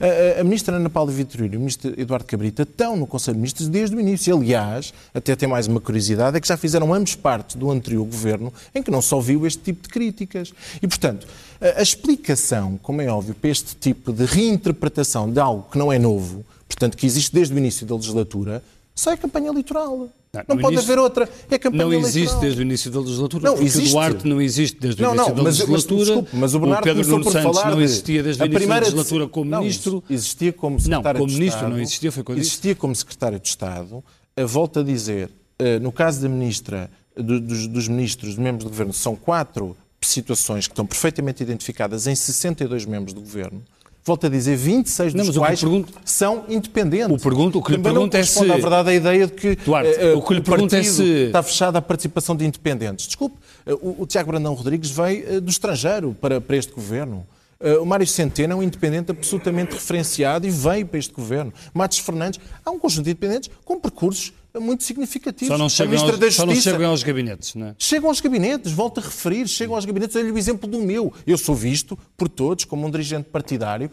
Eh, eh, a Ministra Ana Paula Vitorino e o Ministro Eduardo Cabrita estão no Conselho de Ministros desde o início. Aliás, até tem mais uma curiosidade, é que já fizeram ambos parte do anterior governo, em que não só viu este tipo de críticas. E, portanto, a, a explicação, como é óbvio, para este tipo de reinterpretação de algo que não é novo, portanto, que existe desde o início da legislatura, só é campanha eleitoral. Não, no pode início- haver outra. É campanha Não eleitoral. existe desde o início da legislatura, Não, existe. o Duarte não existe desde o Não, início não, da mas, mas, legislatura. desculpe, mas o Bernardo Pedro começou Nuno Santos não existia desde o início primeira da legislatura como não, ministro. Existia como secretário como de ministro Estado. não existia, foi quando. Existia como secretário de Estado. Volto a dizer, eh, no caso da ministra, do- dos, dos ministros, dos membros do governo, são quatro situações que estão perfeitamente identificadas em 62 membros do governo. Volto a dizer, 26 Não, dos mas o que quais pergunto- são independentes. O pergunto- o que lhe Também pergunto não é se- à verdade a ideia de que Duarte, eh, o que lhe pergunto é se- está fechada a participação de independentes. Desculpe, eh, o, o Tiago Brandão Rodrigues veio eh, do estrangeiro para, para este governo. Eh, O Mário Centeno é um independente absolutamente referenciado e veio para este governo. Matos Fernandes, há um conjunto de independentes com percursos muito significativos. Só não chegam, aos, só não chegam aos gabinetes, não é? Chegam aos gabinetes, volto a referir, chegam aos gabinetes. Olha o exemplo do meu. Eu sou visto por todos como um dirigente partidário.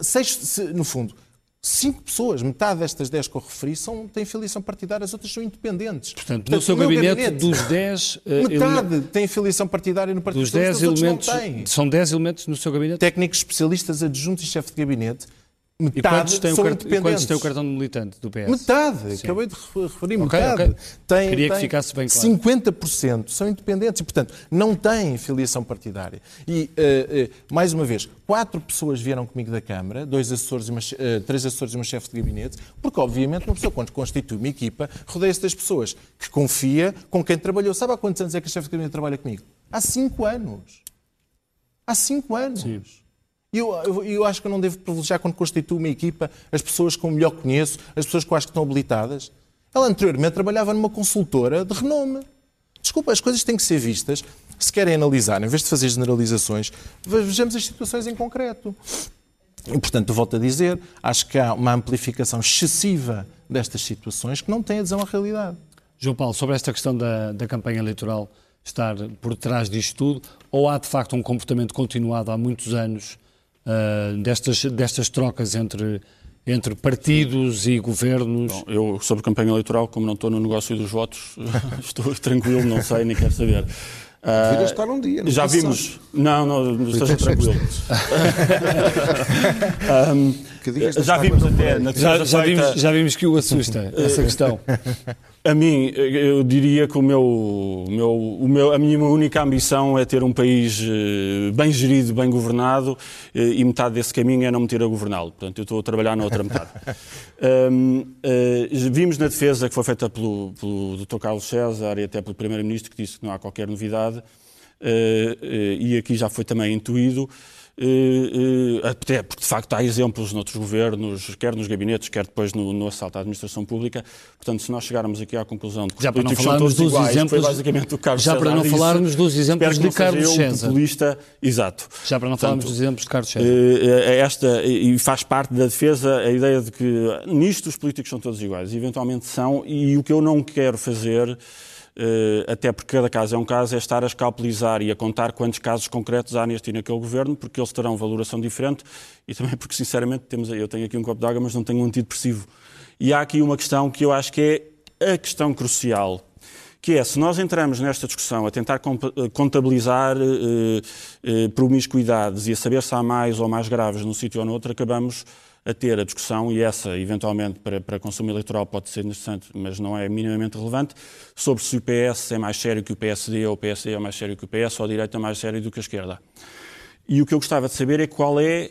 Seis, se- no fundo, cinco pessoas, metade destas dez que eu referi, são, têm filiação partidária, as outras são independentes. Portanto, no seu meu gabinete, dos 10 eh, metade tem filiação partidária no Partido dos Socialista, 10 os outros elementos, são 10 elementos no seu gabinete? Técnicos especialistas, adjuntos e chefe de gabinete, metade o são cart- e independentes. quantos têm o cartão de militante do PS? Metade, acabei de refer- referir, Ok, metade. ok. Tem, Queria que tem ficasse bem claro. 50% são independentes e, portanto, não têm filiação partidária. E, eh, eh, mais uma vez, quatro pessoas vieram comigo da Câmara, dois assessores e uma, eh, três assessores e uma chefe de gabinete, porque, obviamente, uma pessoa, quando constitui uma equipa, rodeia-se das pessoas que confia com quem trabalhou. Sabe há quantos anos é que a chefe de gabinete trabalha comigo? Há cinco anos. Há cinco anos. E Eu, eu, eu acho que eu não devo privilegiar, quando constituo uma equipa, as pessoas que eu melhor conheço, as pessoas que eu acho que estão habilitadas. Ela anteriormente trabalhava numa consultora de renome. Desculpa, as coisas têm que ser vistas. Se querem analisar, em vez de fazer generalizações, vejamos as situações em concreto. E, portanto, volto a dizer, acho que há uma amplificação excessiva destas situações que não tem adesão à realidade. João Paulo, sobre esta questão da, da campanha eleitoral estar por trás disto tudo, ou há de facto um comportamento continuado há muitos anos uh, destas, destas trocas entre, entre partidos e governos? Bom, eu, sobre campanha eleitoral, como não estou no negócio dos votos, estou tranquilo, não sei, nem quero saber. Uh, estar um dia. Já vimos. Não, não, esteja tranquilo. um, já vimos até na já, já, vimos, já vimos que o assusta essa questão. A mim, eu diria que o meu, meu, o meu, a minha única ambição é ter um país eh, bem gerido, bem governado, eh, e metade desse caminho é não me ter a governá-lo. Portanto, eu estou a trabalhar na outra metade. um, uh, vimos na defesa que foi feita pelo, pelo Dr. Carlos César e até pelo Primeiro-Ministro, que disse que não há qualquer novidade, uh, uh, e aqui já foi também intuído, eh, eh, até porque de facto há exemplos noutros governos, quer nos gabinetes, quer depois no, no assalto à administração pública. Portanto, se nós chegarmos aqui à conclusão de que já para não falarmos dos iguais, exemplos, basicamente o Carlos já para não disse, falarmos dos exemplos de Carlos César. Populista, exato. Já para não Portanto, falarmos dos exemplos de Carlos César. Eh, esta e faz parte da defesa a ideia de que nisto os políticos são todos iguais, eventualmente são, e o que eu não quero fazer eh, até porque cada caso é um caso, é estar a escalpelizar e a contar quantos casos concretos há neste e naquele governo, porque eles terão valoração diferente e também porque, sinceramente, temos, eu tenho aqui um copo de água, mas não tenho um antidepressivo. E há aqui uma questão que eu acho que é a questão crucial, que é, se nós entramos nesta discussão a tentar eh, contabilizar eh, eh, promiscuidades e a saber se há mais ou mais graves num sítio ou no outro, acabamos a ter a discussão, e essa, eventualmente, para, para consumo eleitoral pode ser interessante, mas não é minimamente relevante, sobre se o PS é mais sério que o PSD, ou o PSD é mais sério que o PS, ou a direita é mais sério do que a esquerda. E o que eu gostava de saber é qual é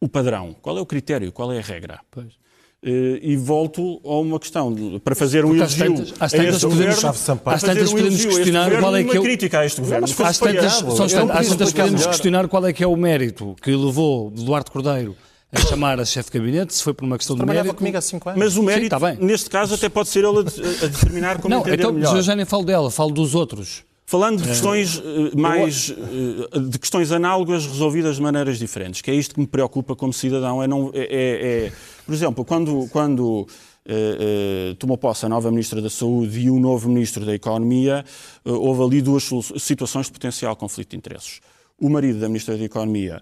o padrão, qual é o critério, qual é a regra. Pois. Uh, e volto a uma questão, para fazer um elogio tantas, às tantas podemos, às tantas um podemos questionar qual é que é o... crítica a este governo. Às tantas, só, às tantas podemos questionar qual é que é o mérito que levou Duarte Cordeiro a chamar a chefe de gabinete, se foi por uma questão de mérito. comigo há cinco anos. Mas o mérito, Sim, neste caso, até pode ser ele a, a determinar como não, entender então, melhor. eu já nem falo dela, falo dos outros. Falando de questões uh, mais uh, de questões análogas resolvidas de maneiras diferentes, que é isto que me preocupa como cidadão, é não é, é, é por exemplo, quando quando uh, tomou posse a nova ministra da Saúde e o novo ministro da Economia, houve ali duas situações de potencial conflito de interesses. O marido da ministra da Economia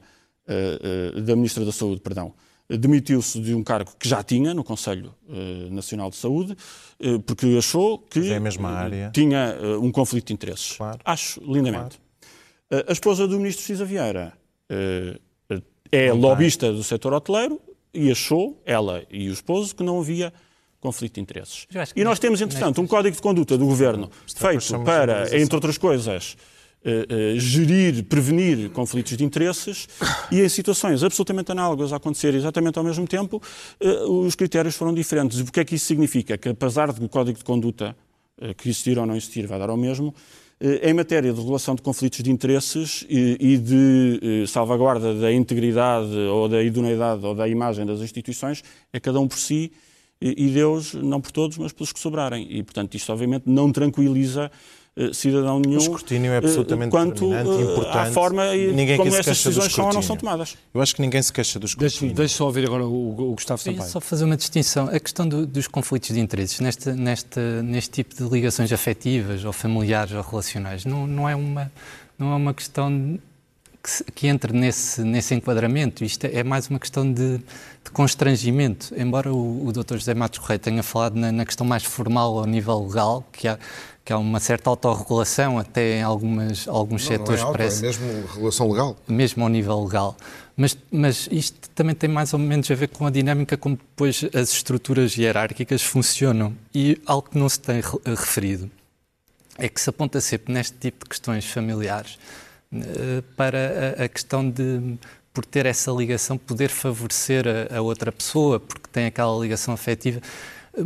uh, da Ministra da Saúde, perdão, demitiu-se de um cargo que já tinha no Conselho Nacional de Saúde, porque achou que é a mesma área. tinha um conflito de interesses. Claro. Acho lindamente. Claro. A esposa do Ministro Cisa Vieira é não lobista tem. do setor hoteleiro e achou, ela e o esposo, que não havia conflito de interesses. E nós temos, entretanto, um código de conduta do Governo feito para, entre outras coisas, uh, gerir, prevenir conflitos de interesses e em situações absolutamente análogas a acontecer exatamente ao mesmo tempo, uh, os critérios foram diferentes. O que é que isso significa? Que apesar do código de conduta que existir ou não existir vai dar ao mesmo, em matéria de regulação de conflitos de interesses e de salvaguarda da integridade ou da idoneidade ou da imagem das instituições, é cada um por si e Deus, não por todos, mas pelos que sobrarem. E, portanto, isto obviamente não tranquiliza eh, cidadão nenhum. O escrutínio é absolutamente quanto eh, importante. à forma e ninguém como estas decisões são ou não são tomadas. Eu acho que ninguém se queixa do escrutínio. Deixa, só ouvir agora o, o Gustavo Sampaio. só fazer uma distinção. A questão do, dos conflitos de interesses neste, neste, neste tipo de ligações afetivas ou familiares ou relacionais não, não, é, uma, não é uma questão que, que entre nesse, nesse enquadramento. Isto é, é mais uma questão de, de constrangimento. Embora o, o Dr. José Matos Correia tenha falado na, na questão mais formal ao nível legal, que há que há uma certa autorregulação até em algumas, alguns não, setores. Não é, parece, é mesmo regulação legal. Mesmo ao nível legal. Mas, mas isto também tem mais ou menos a ver com a dinâmica como depois as estruturas hierárquicas funcionam. E algo que não se tem referido é que se aponta sempre neste tipo de questões familiares para a, a questão de por ter essa ligação, poder favorecer a, a, outra pessoa, porque tem aquela ligação afetiva.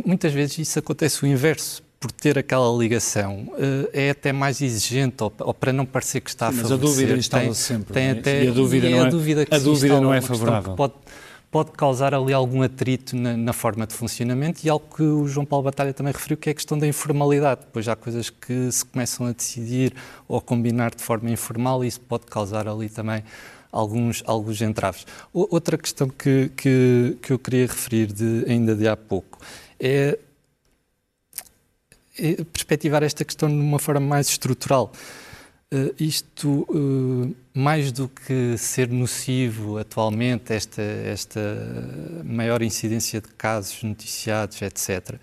Muitas vezes isso acontece o inverso por ter aquela ligação, eh, é até mais exigente, ou, ou para não parecer que está Sim, a favorecer. Mas a dúvida instala sempre. Tem é? até, e a dúvida e não é, a dúvida a dúvida não é favorável. Pode, causar ali algum atrito na, na, forma de funcionamento e algo que o João Paulo Batalha também referiu, que é a questão da informalidade. Depois há coisas que se começam a decidir ou combinar de forma informal e isso pode causar ali também alguns, alguns entraves. outra questão que, que, que eu queria referir de, ainda de há pouco é, é perspectivar esta questão de uma forma mais estrutural. Uh, isto, uh, mais do que ser nocivo atualmente, esta, esta maior incidência de casos noticiados, etc.,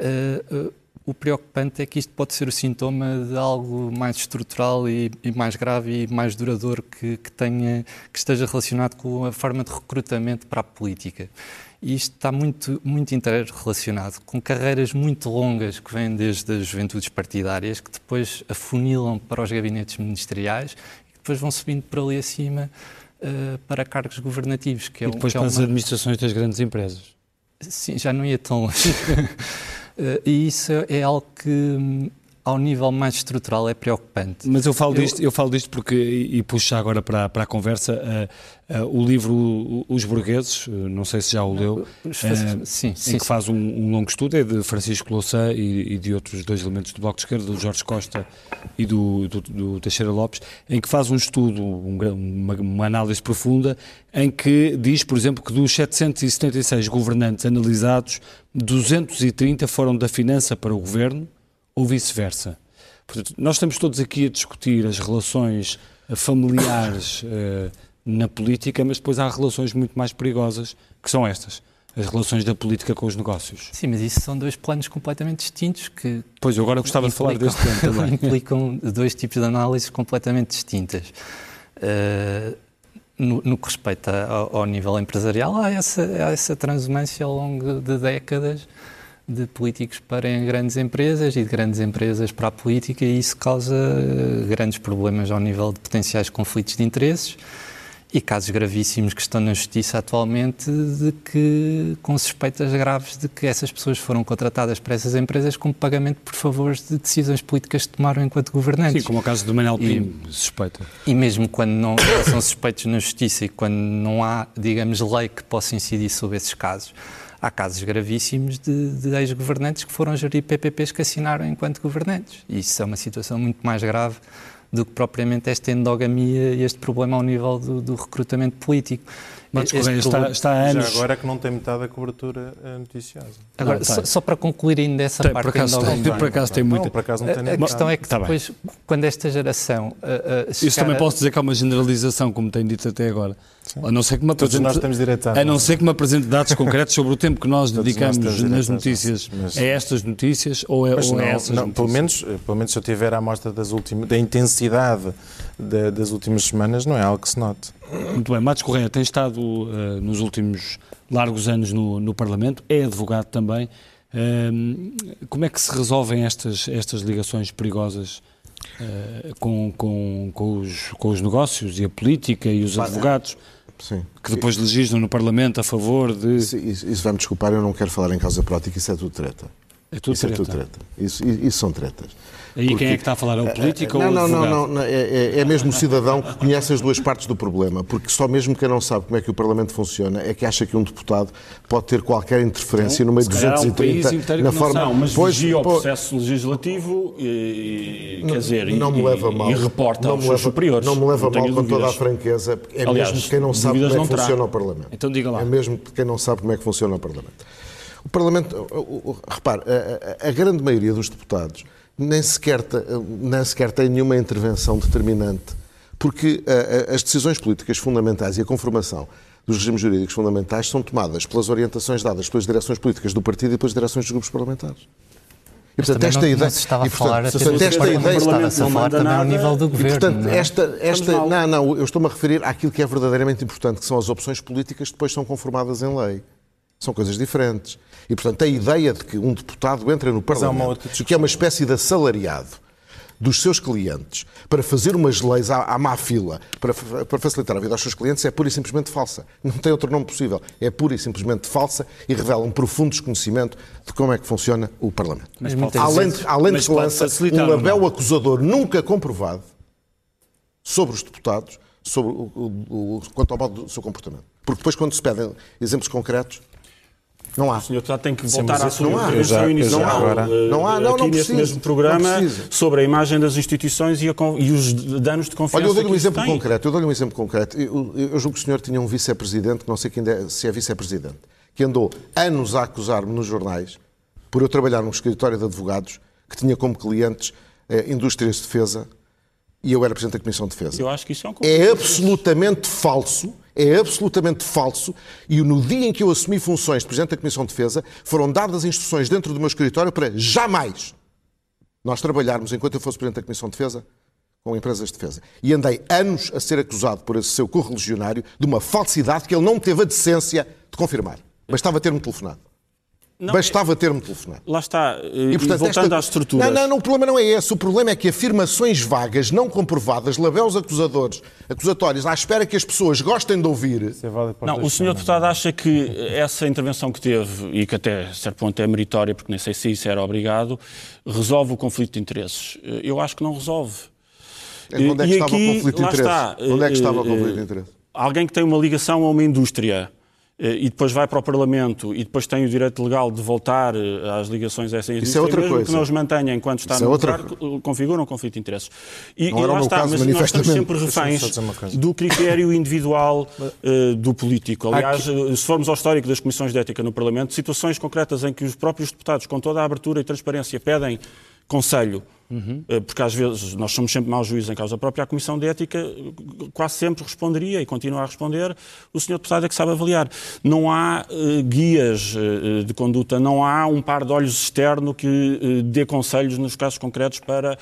uh, o preocupante é que isto pode ser o sintoma de algo mais estrutural e, e mais grave e mais duradouro que, que, tenha, que esteja relacionado com a forma de recrutamento para a política. E isto está muito, muito interrelacionado com carreiras muito longas que vêm desde as juventudes partidárias, que depois afunilam para os gabinetes ministeriais e depois vão subindo por ali acima uh, para cargos governativos. Que é e depois um, que é para uma... as administrações das grandes empresas. Sim, já não ia tão longe. uh, e isso é algo que hum, ao nível mais estrutural é preocupante. Mas eu falo disto, eu falo disto porque, e, puxo agora para, para a conversa, uh, uh, o livro Os Burgueses, uh, não sei se já o leu, sim, sim, em que faz um, um, longo estudo, é de Francisco Louçã e, e, de outros dois elementos do Bloco de Esquerda, do Jorge Costa e do, do, do Teixeira Lopes, em que faz um estudo, um, uma, uma análise profunda, em que diz, por exemplo, que dos 776 governantes analisados, 230 foram da finança para o governo, ou vice-versa. Portanto, nós estamos todos aqui a discutir as relações familiares uh, na política, mas depois há relações muito mais perigosas, que são estas. As relações da política com os negócios. Sim, mas isso são dois planos completamente distintos que. Pois, eu agora gostava de falar deste tema também. implicam dois tipos de análises completamente distintas. Uh, no, no, que respeita ao, ao, nível empresarial, há essa, há essa transumância ao longo de décadas de políticos para grandes empresas e de grandes empresas para a política e isso causa eh, grandes problemas ao nível de potenciais conflitos de interesses e casos gravíssimos que estão na justiça atualmente de que com suspeitas graves de que essas pessoas foram contratadas para essas empresas como pagamento por favores de decisões políticas que tomaram enquanto governantes. Sim, como o caso do Manel Pinho, suspeita. E mesmo quando não são suspeitos na justiça e quando não há, digamos, lei que possa incidir sobre esses casos, há casos gravíssimos de, de ex-governantes que foram gerir PPPs que assinaram enquanto governantes. E isso é uma situação muito mais grave do que propriamente esta endogamia e este problema ao nível do, do recrutamento político. Matos Correia está, está há anos... Já agora é que não tem metade da cobertura eh, noticiosa. Agora, não, só, só, para concluir ainda essa tem, parte... Por acaso, tem, por acaso tem muita... Não, por acaso não tem a, a questão é que tá depois, bem. quando esta geração... Uh, uh, Isso também a... posso dizer que há uma generalização, como tem dito até agora. Sim. A não ser que me apresente, nós temos direito a, a não ser que me apresente dados concretos sobre o tempo que nós dedicamos nós nas notícias mas... a estas notícias ou, é, ou não, a essas não, Pelo menos, pelo menos se eu tiver a amostra das últimas, da intensidade de, das últimas semanas, não é algo que se note. Muito bem. Matos Correia tem estado uh, nos últimos largos anos no, no Parlamento, é advogado também. Uh, como é que se resolvem estas, estas ligações perigosas uh, com, com, com, os, com os negócios e a política e os advogados? Sim. Que depois legislam no Parlamento a favor de. Isso, isso, vai-me desculpar, eu não quero falar em causa prática, isso é tudo treta. É tudo isso treta. é tudo treta. Isso, isso são tretas. Aí Porque, quem é que está a falar? É o político não, ou o não, advogado? Não, não, é, é, é mesmo o cidadão que conhece as duas partes do problema, porque só mesmo quem não sabe como é que o Parlamento funciona é que acha que um deputado pode ter qualquer interferência então, no meio de 230 um na forma... Não, mas pois, vigia o processo legislativo e, quer dizer, não e, me leva mal, e reporta não aos seus superiores. Não me leva mal com toda a franqueza, é Aliás, mesmo quem não sabe como é que funciona o Parlamento. Então diga lá. É mesmo quem não sabe como é que funciona o Parlamento. O Parlamento, repare, a, a, a grande maioria dos deputados nem sequer, nem sequer tem nenhuma intervenção determinante, porque uh, as decisões políticas fundamentais e a conformação dos regimes jurídicos fundamentais são tomadas pelas orientações dadas pelas direções políticas do partido e pelas direções dos grupos parlamentares. E, portanto, esta não, ideia. Não se estava a falar e, portanto, esta ideia estava-se a falar também ao nível do governo. E, portanto, não é? esta, esta, não, não, eu estou-me a referir àquilo que é verdadeiramente importante, que são as opções políticas que depois são conformadas em lei. São coisas diferentes. E, portanto, a ideia de que um deputado entra no Parlamento e que é uma espécie de assalariado dos seus clientes para fazer umas leis à, à má fila, para, para, facilitar a vida aos seus clientes, é pura e simplesmente falsa. Não tem outro nome possível. É pura e simplesmente falsa e revela um profundo desconhecimento de como é que funciona o Parlamento. Mas além de, além de que lança um label acusador nunca comprovado sobre os deputados, sobre o, o, o, quanto ao modo do seu comportamento. Porque depois, quando se pedem exemplos concretos, Não há. O senhor tem que voltar à sua não há. Eu já- intervenção eu já inicial. agora- Não há, não, aqui não neste precisa, mesmo não programa sobre a imagem das instituições e, a e os danos de confiança Olha, eu dou-lhe um exemplo tem. concreto. Eu dou-lhe um exemplo concreto. Eu, eu julgo que o senhor tinha um vice-presidente, que não sei quem é, se é vice-presidente, que andou anos a acusar-me nos jornais por eu trabalhar num escritório de advogados que tinha como clientes eh, indústrias de defesa e eu era presidente da Comissão de Defesa. Eu acho que isso é um É absolutamente falso, é absolutamente falso, e no dia em que eu assumi funções de Presidente da Comissão de Defesa, foram dadas instruções dentro do meu escritório para jamais nós trabalharmos, enquanto eu fosse Presidente da Comissão de Defesa, com empresas de defesa. E andei anos a ser acusado por esse seu correligionário de uma falsidade que ele não teve a decência de confirmar. Bastava ter-me telefonado. Não, Bastava ter-me telefonado. Lá está. eh, E, E, portanto, voltando esta- às estruturas. Não, não, não, o problema não é esse. O problema é que afirmações vagas, não comprovadas, labelos acusadores, acusatórios, à espera que as pessoas gostem de ouvir. Isso é válido para os Não, o senhor deputado acha que essa intervenção que teve, e que até a certo ponto é meritória, porque nem sei se isso era obrigado, resolve o conflito de interesses? Eh, Eu acho que não resolve. Onde é que E estava aqui, o conflito de lá interesse? está, Onde é que estava o eh, conflito eh, de interesse? Alguém que tem uma ligação a uma indústria eh, e depois vai para o Parlamento e depois tem o direito legal de voltar eh, às ligações a essa indústria, Isso é outra mesmo coisa. que não os mantenha enquanto está Isso é no outra lugar, configura um conflito de interesses. E, Não e lá está, caso, mas nós estamos sempre reféns do critério individual eh, do político. Aliás, eh, se formos ao histórico das comissões de ética no Parlamento, situações concretas em que os próprios deputados, com toda a abertura e transparência, pedem conselho, eh, porque às vezes nós somos sempre maus juízes em causa própria, a Comissão de Ética eh, quase sempre responderia e continua a responder, o senhor deputado é que sabe avaliar. Não há eh, guias eh, de conduta, não há um par de olhos externo que eh, dê conselhos nos casos concretos para,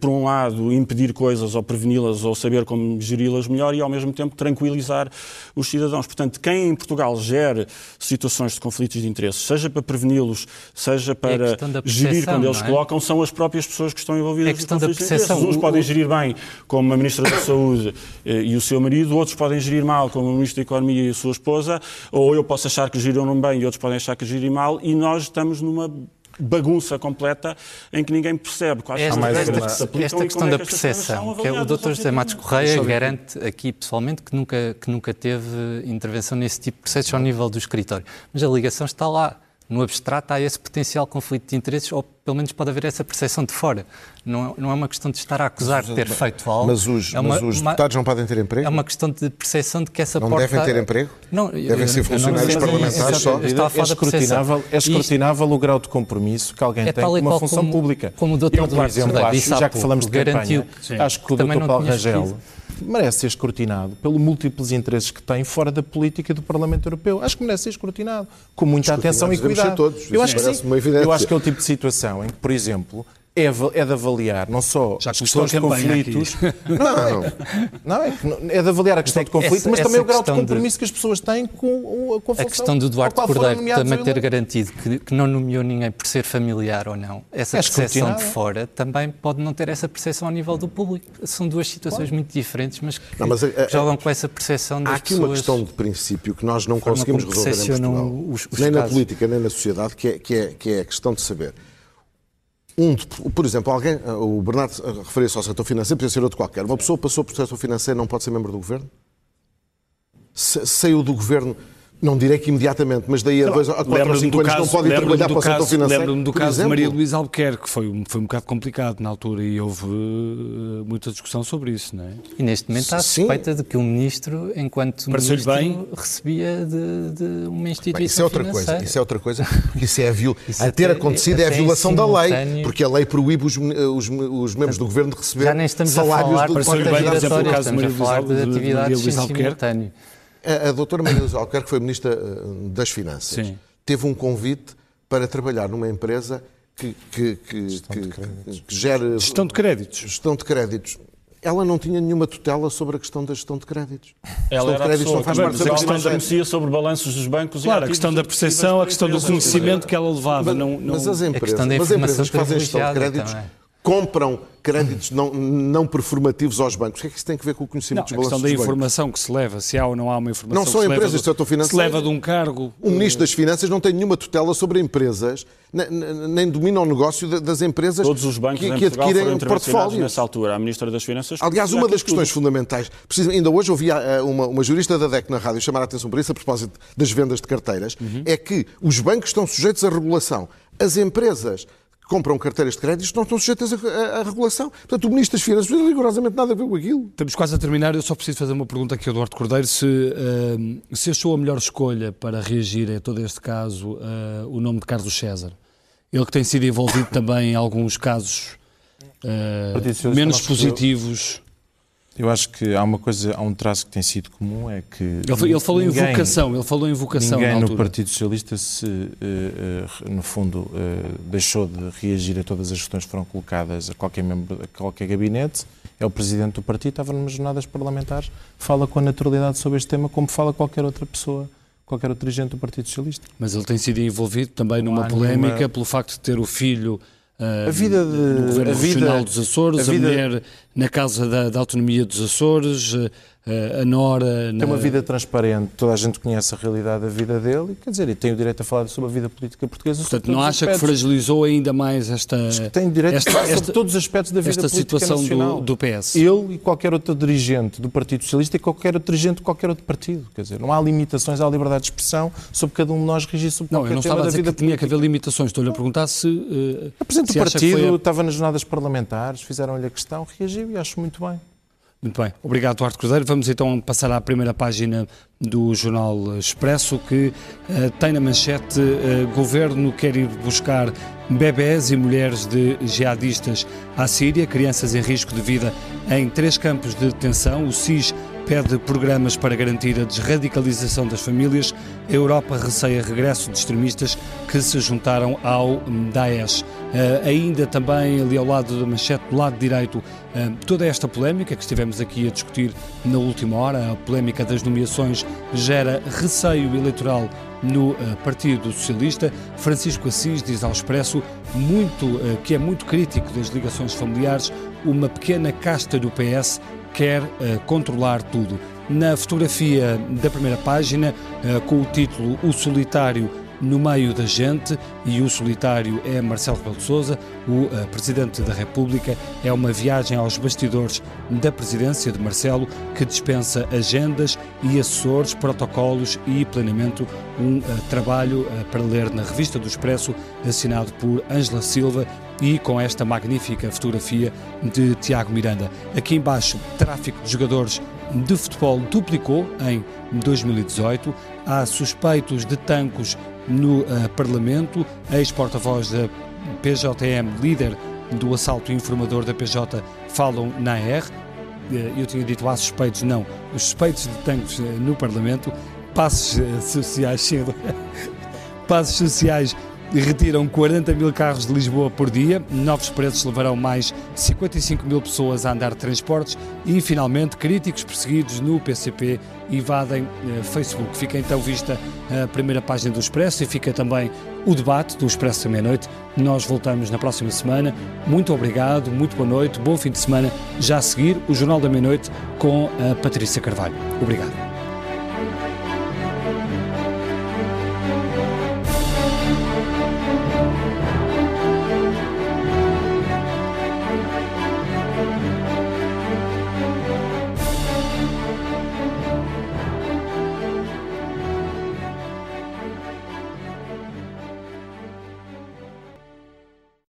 por um lado, impedir coisas ou preveni-las ou saber como geri-las melhor e, ao mesmo tempo, tranquilizar os cidadãos. Portanto, quem em Portugal gere situações de conflitos de interesses, seja para preveni-los, seja para questão da gerir quando eles é? colocam, são as próprias pessoas que estão envolvidas É questão da percepção. Uns podem gerir bem, como a Ministra da Saúde eh, e o seu marido, outros podem gerir mal, como o Ministro da Economia e a sua esposa, ou eu posso achar que geriram bem e outros podem achar que gerem mal, e nós estamos numa bagunça completa em que ninguém percebe quais Esta, são as mais aplicam esta e questão como é da percepção, que é o Dr. José Matos. Correia garante aqui pessoalmente que nunca, que nunca teve intervenção nesse tipo de processos ao nível do escritório. Mas a ligação está lá. No abstrato há esse potencial conflito de interesses, ou pelo menos pode haver essa percepção de fora. Não, não é uma questão de estar a acusar de ter feito algo. Mas os, é uma- mas os uma- deputados não podem ter emprego? É uma questão de percepção de que essa Não porta... devem ter emprego? Não, Devem eu- ser eu não funcionários mas parlamentares só? É escrutinável, é escrutinável o grau de compromisso que alguém É tem com uma função como- pública. como o Dr. Eu, por exemplo, acho, já que falamos de garantiu- campanha, acho que o não Paulo Rangel. Merece ser escrutinado pelos múltiplos interesses que tem fora da política do Parlamento Europeu. Acho que merece ser escrutinado com muita atenção e cuidado. todos. Eu acho que sim. Eu acho que é o tipo de situação em que, por exemplo, é, é de avaliar não só Já as começou questões de a conflitos, Não, não, é, que não- é de avaliar a questão de conflito, essa- mas também o grau de questão de- compromisso que as pessoas têm com, o- com a função A questão do Duarte Cordeiro também ter garantido que, que não nomeou ninguém por ser familiar ou não, essa É percepção de fora também pode não ter essa percepção ao nível do público. São duas situações muito diferentes, mas que Não, mas a- a- jogam com essa percepção das Há aqui pessoas. uma questão de princípio que nós não conseguimos resolver em Portugal, os- os nem na casos. política, nem na sociedade, que é, que é, que é a questão de saber. Um, por exemplo, alguém, o Bernardo eh, referia-se ao setor financeiro, podia ser outro qualquer. Uma pessoa passou por setor financeiro não pode ser membro do governo? Saiu do governo, não direi que imediatamente, mas daí a dois a quatro ou Lembro-me cinco do anos não caso, pode ir lembro-me trabalhar para o setor financeiro. lembro-me do caso de exemplo. Maria Luísa Albuquerque, que foi, um- foi um bocado complicado na altura e houve eh, muita discussão sobre isso, não é? E neste momento há suspeita de que o ministro, enquanto ministro, bem? recebia de, de uma instituição Bem, isso é outra financeira. coisa, isso é outra coisa, isso é a, viol... Isso a ter até- acontecido é a em violação da lei, porque a lei proíbe os, os, os membros do governo de receber Já nem estamos a salários falar de de Pareceu-lhe bem, por exemplo, o caso de estamos a Maria falar Luísa- de de Albuquerque. A, a doutora Maria Luísa Albuquerque foi Ministra eh, das Finanças. Sim. Teve um convite para trabalhar numa empresa que, que, que, que, que gera Gestão de créditos. gestão de créditos. Ela não tinha nenhuma tutela sobre a questão da gestão de créditos. Ela gestão era de créditos não faz que parte da questão da sobre balanços dos bancos e Claro, a questão da percepção, a questão do empresas. conhecimento que ela levava. Mas, Não, não... mas as empresas, questão da mas empresas que fazem gestão de créditos também. Compram créditos não, não performativos aos bancos. O que é que isso tem a ver com o Não, conhecimento a dos balanços questão da dos bancos? informação que se leva, se há ou não há uma informação Não são que se empresas leva do setor financeiro. Se leva de um cargo. O Ministro das Finanças não tem nenhuma tutela sobre empresas, ne- ne- nem domina o negócio da- das empresas Todos os bancos que, que adquirem portfólios. nessa altura. A Ministra das Finanças... Aliás, uma das tudo. questões fundamentais, precisa- ainda hoje ouvi ah, uma, uma jurista da DEC na rádio chamar a atenção para isso, a propósito das vendas de carteiras, Uhum. é que os bancos estão sujeitos à regulação. As empresas compram carteiras de créditos não estão sujeitas à, à- à regulação. Portanto, o Ministro das Finanças não tem rigorosamente nada a ver com aquilo. Estamos quase a terminar, eu só preciso fazer uma pergunta aqui ao Eduardo Cordeiro, se, eh, se achou a melhor escolha para reagir a todo este caso eh, o nome de Carlos César. Ele que tem sido envolvido também em alguns casos Socialista menos positivos. Eu acho que há uma coisa, há um traço que tem sido comum, é que... Ele, ele falou ninguém- em vocação, ele falou em vocação Ninguém no. Partido Socialista se, eh, eh, no fundo, eh, deixou de reagir a todas as questões que foram colocadas a qualquer membro, a qualquer gabinete. É o Presidente do Partido, estava numas jornadas parlamentares, fala com a naturalidade sobre este tema como fala qualquer outra pessoa, qualquer outro dirigente do Partido Socialista. Mas ele tem sido envolvido também numa polémica nenhuma- pelo facto de ter o filho A vida de- no Governo a vida- Regional dos Açores, a, a vida- mulher na Casa da, da Autonomia dos Açores, a Nora... Na... Tem uma vida transparente, toda a gente conhece a realidade da vida dele, e, quer dizer, e tem o direito a falar sobre a vida política portuguesa. Portanto, não acha que fragilizou ainda mais esta, Tem direito esta, a falar sobre todos os aspectos da vida esta política situação nacional. do, do PS? Ele e qualquer outro dirigente do Partido Socialista e qualquer outro dirigente de qualquer outro partido. Quer dizer, não há limitações à liberdade de expressão sobre cada um de nós regir sobre Não, qualquer eu não estava a dizer que tinha que política. haver limitações. Estou-lhe a perguntar se. eh, O Presidente do que partido a- estava nas jornadas parlamentares, fizeram-lhe a questão, reagiu e acho muito bem. Muito bem. Obrigado, Duarte Cruzeiro. Vamos então passar à primeira página do Jornal Expresso, que eh, tem na manchete eh, Governo quer ir buscar bebés e mulheres de jihadistas à Síria, crianças em risco de vida em três campos de detenção. O SIS pede programas para garantir a desradicalização das famílias. A Europa receia regresso de extremistas que se juntaram ao Daesh. Eh, ainda também ali ao lado da manchete, do lado direito, eh, toda esta polémica que estivemos aqui a discutir na última hora, a polémica das nomeações gera receio eleitoral no eh, Partido Socialista. Francisco Assis diz ao Expresso muito, que é muito crítico das ligações familiares, uma pequena casta do PS quer eh, controlar tudo. Na fotografia da primeira página, eh, com o título O Solitário no meio da gente, e o solitário é Marcelo Rebelo de Sousa, o eh, Presidente da República, é uma viagem aos bastidores da presidência de Marcelo, que dispensa agendas e assessores, protocolos e planeamento, um eh, trabalho eh, para ler na revista do Expresso, assinado por Ângela Silva, e com esta magnífica fotografia de Tiago Miranda. Aqui embaixo, tráfico de jogadores de futebol duplicou em 2018. Há suspeitos de tancos no eh, Parlamento. Ex-porta-voz da PJM, líder do assalto informador da PJ, falam na R. Eh, Eu tinha dito há suspeitos, não. Os suspeitos de tancos eh, no Parlamento. Passos eh, sociais cedo. Passos sociais retiram 40 mil carros de Lisboa por dia. Novos preços levarão mais 55 mil pessoas a andar de transportes. E, finalmente, críticos perseguidos no PCP invadem eh, Facebook. Fica então vista a primeira página do Expresso e fica também o debate do Expresso da Meia-Noite. Nós voltamos na próxima semana. Muito obrigado, muito boa noite, bom fim de semana. Já a seguir, o Jornal da Meia-Noite com a Patrícia Carvalho. Obrigado.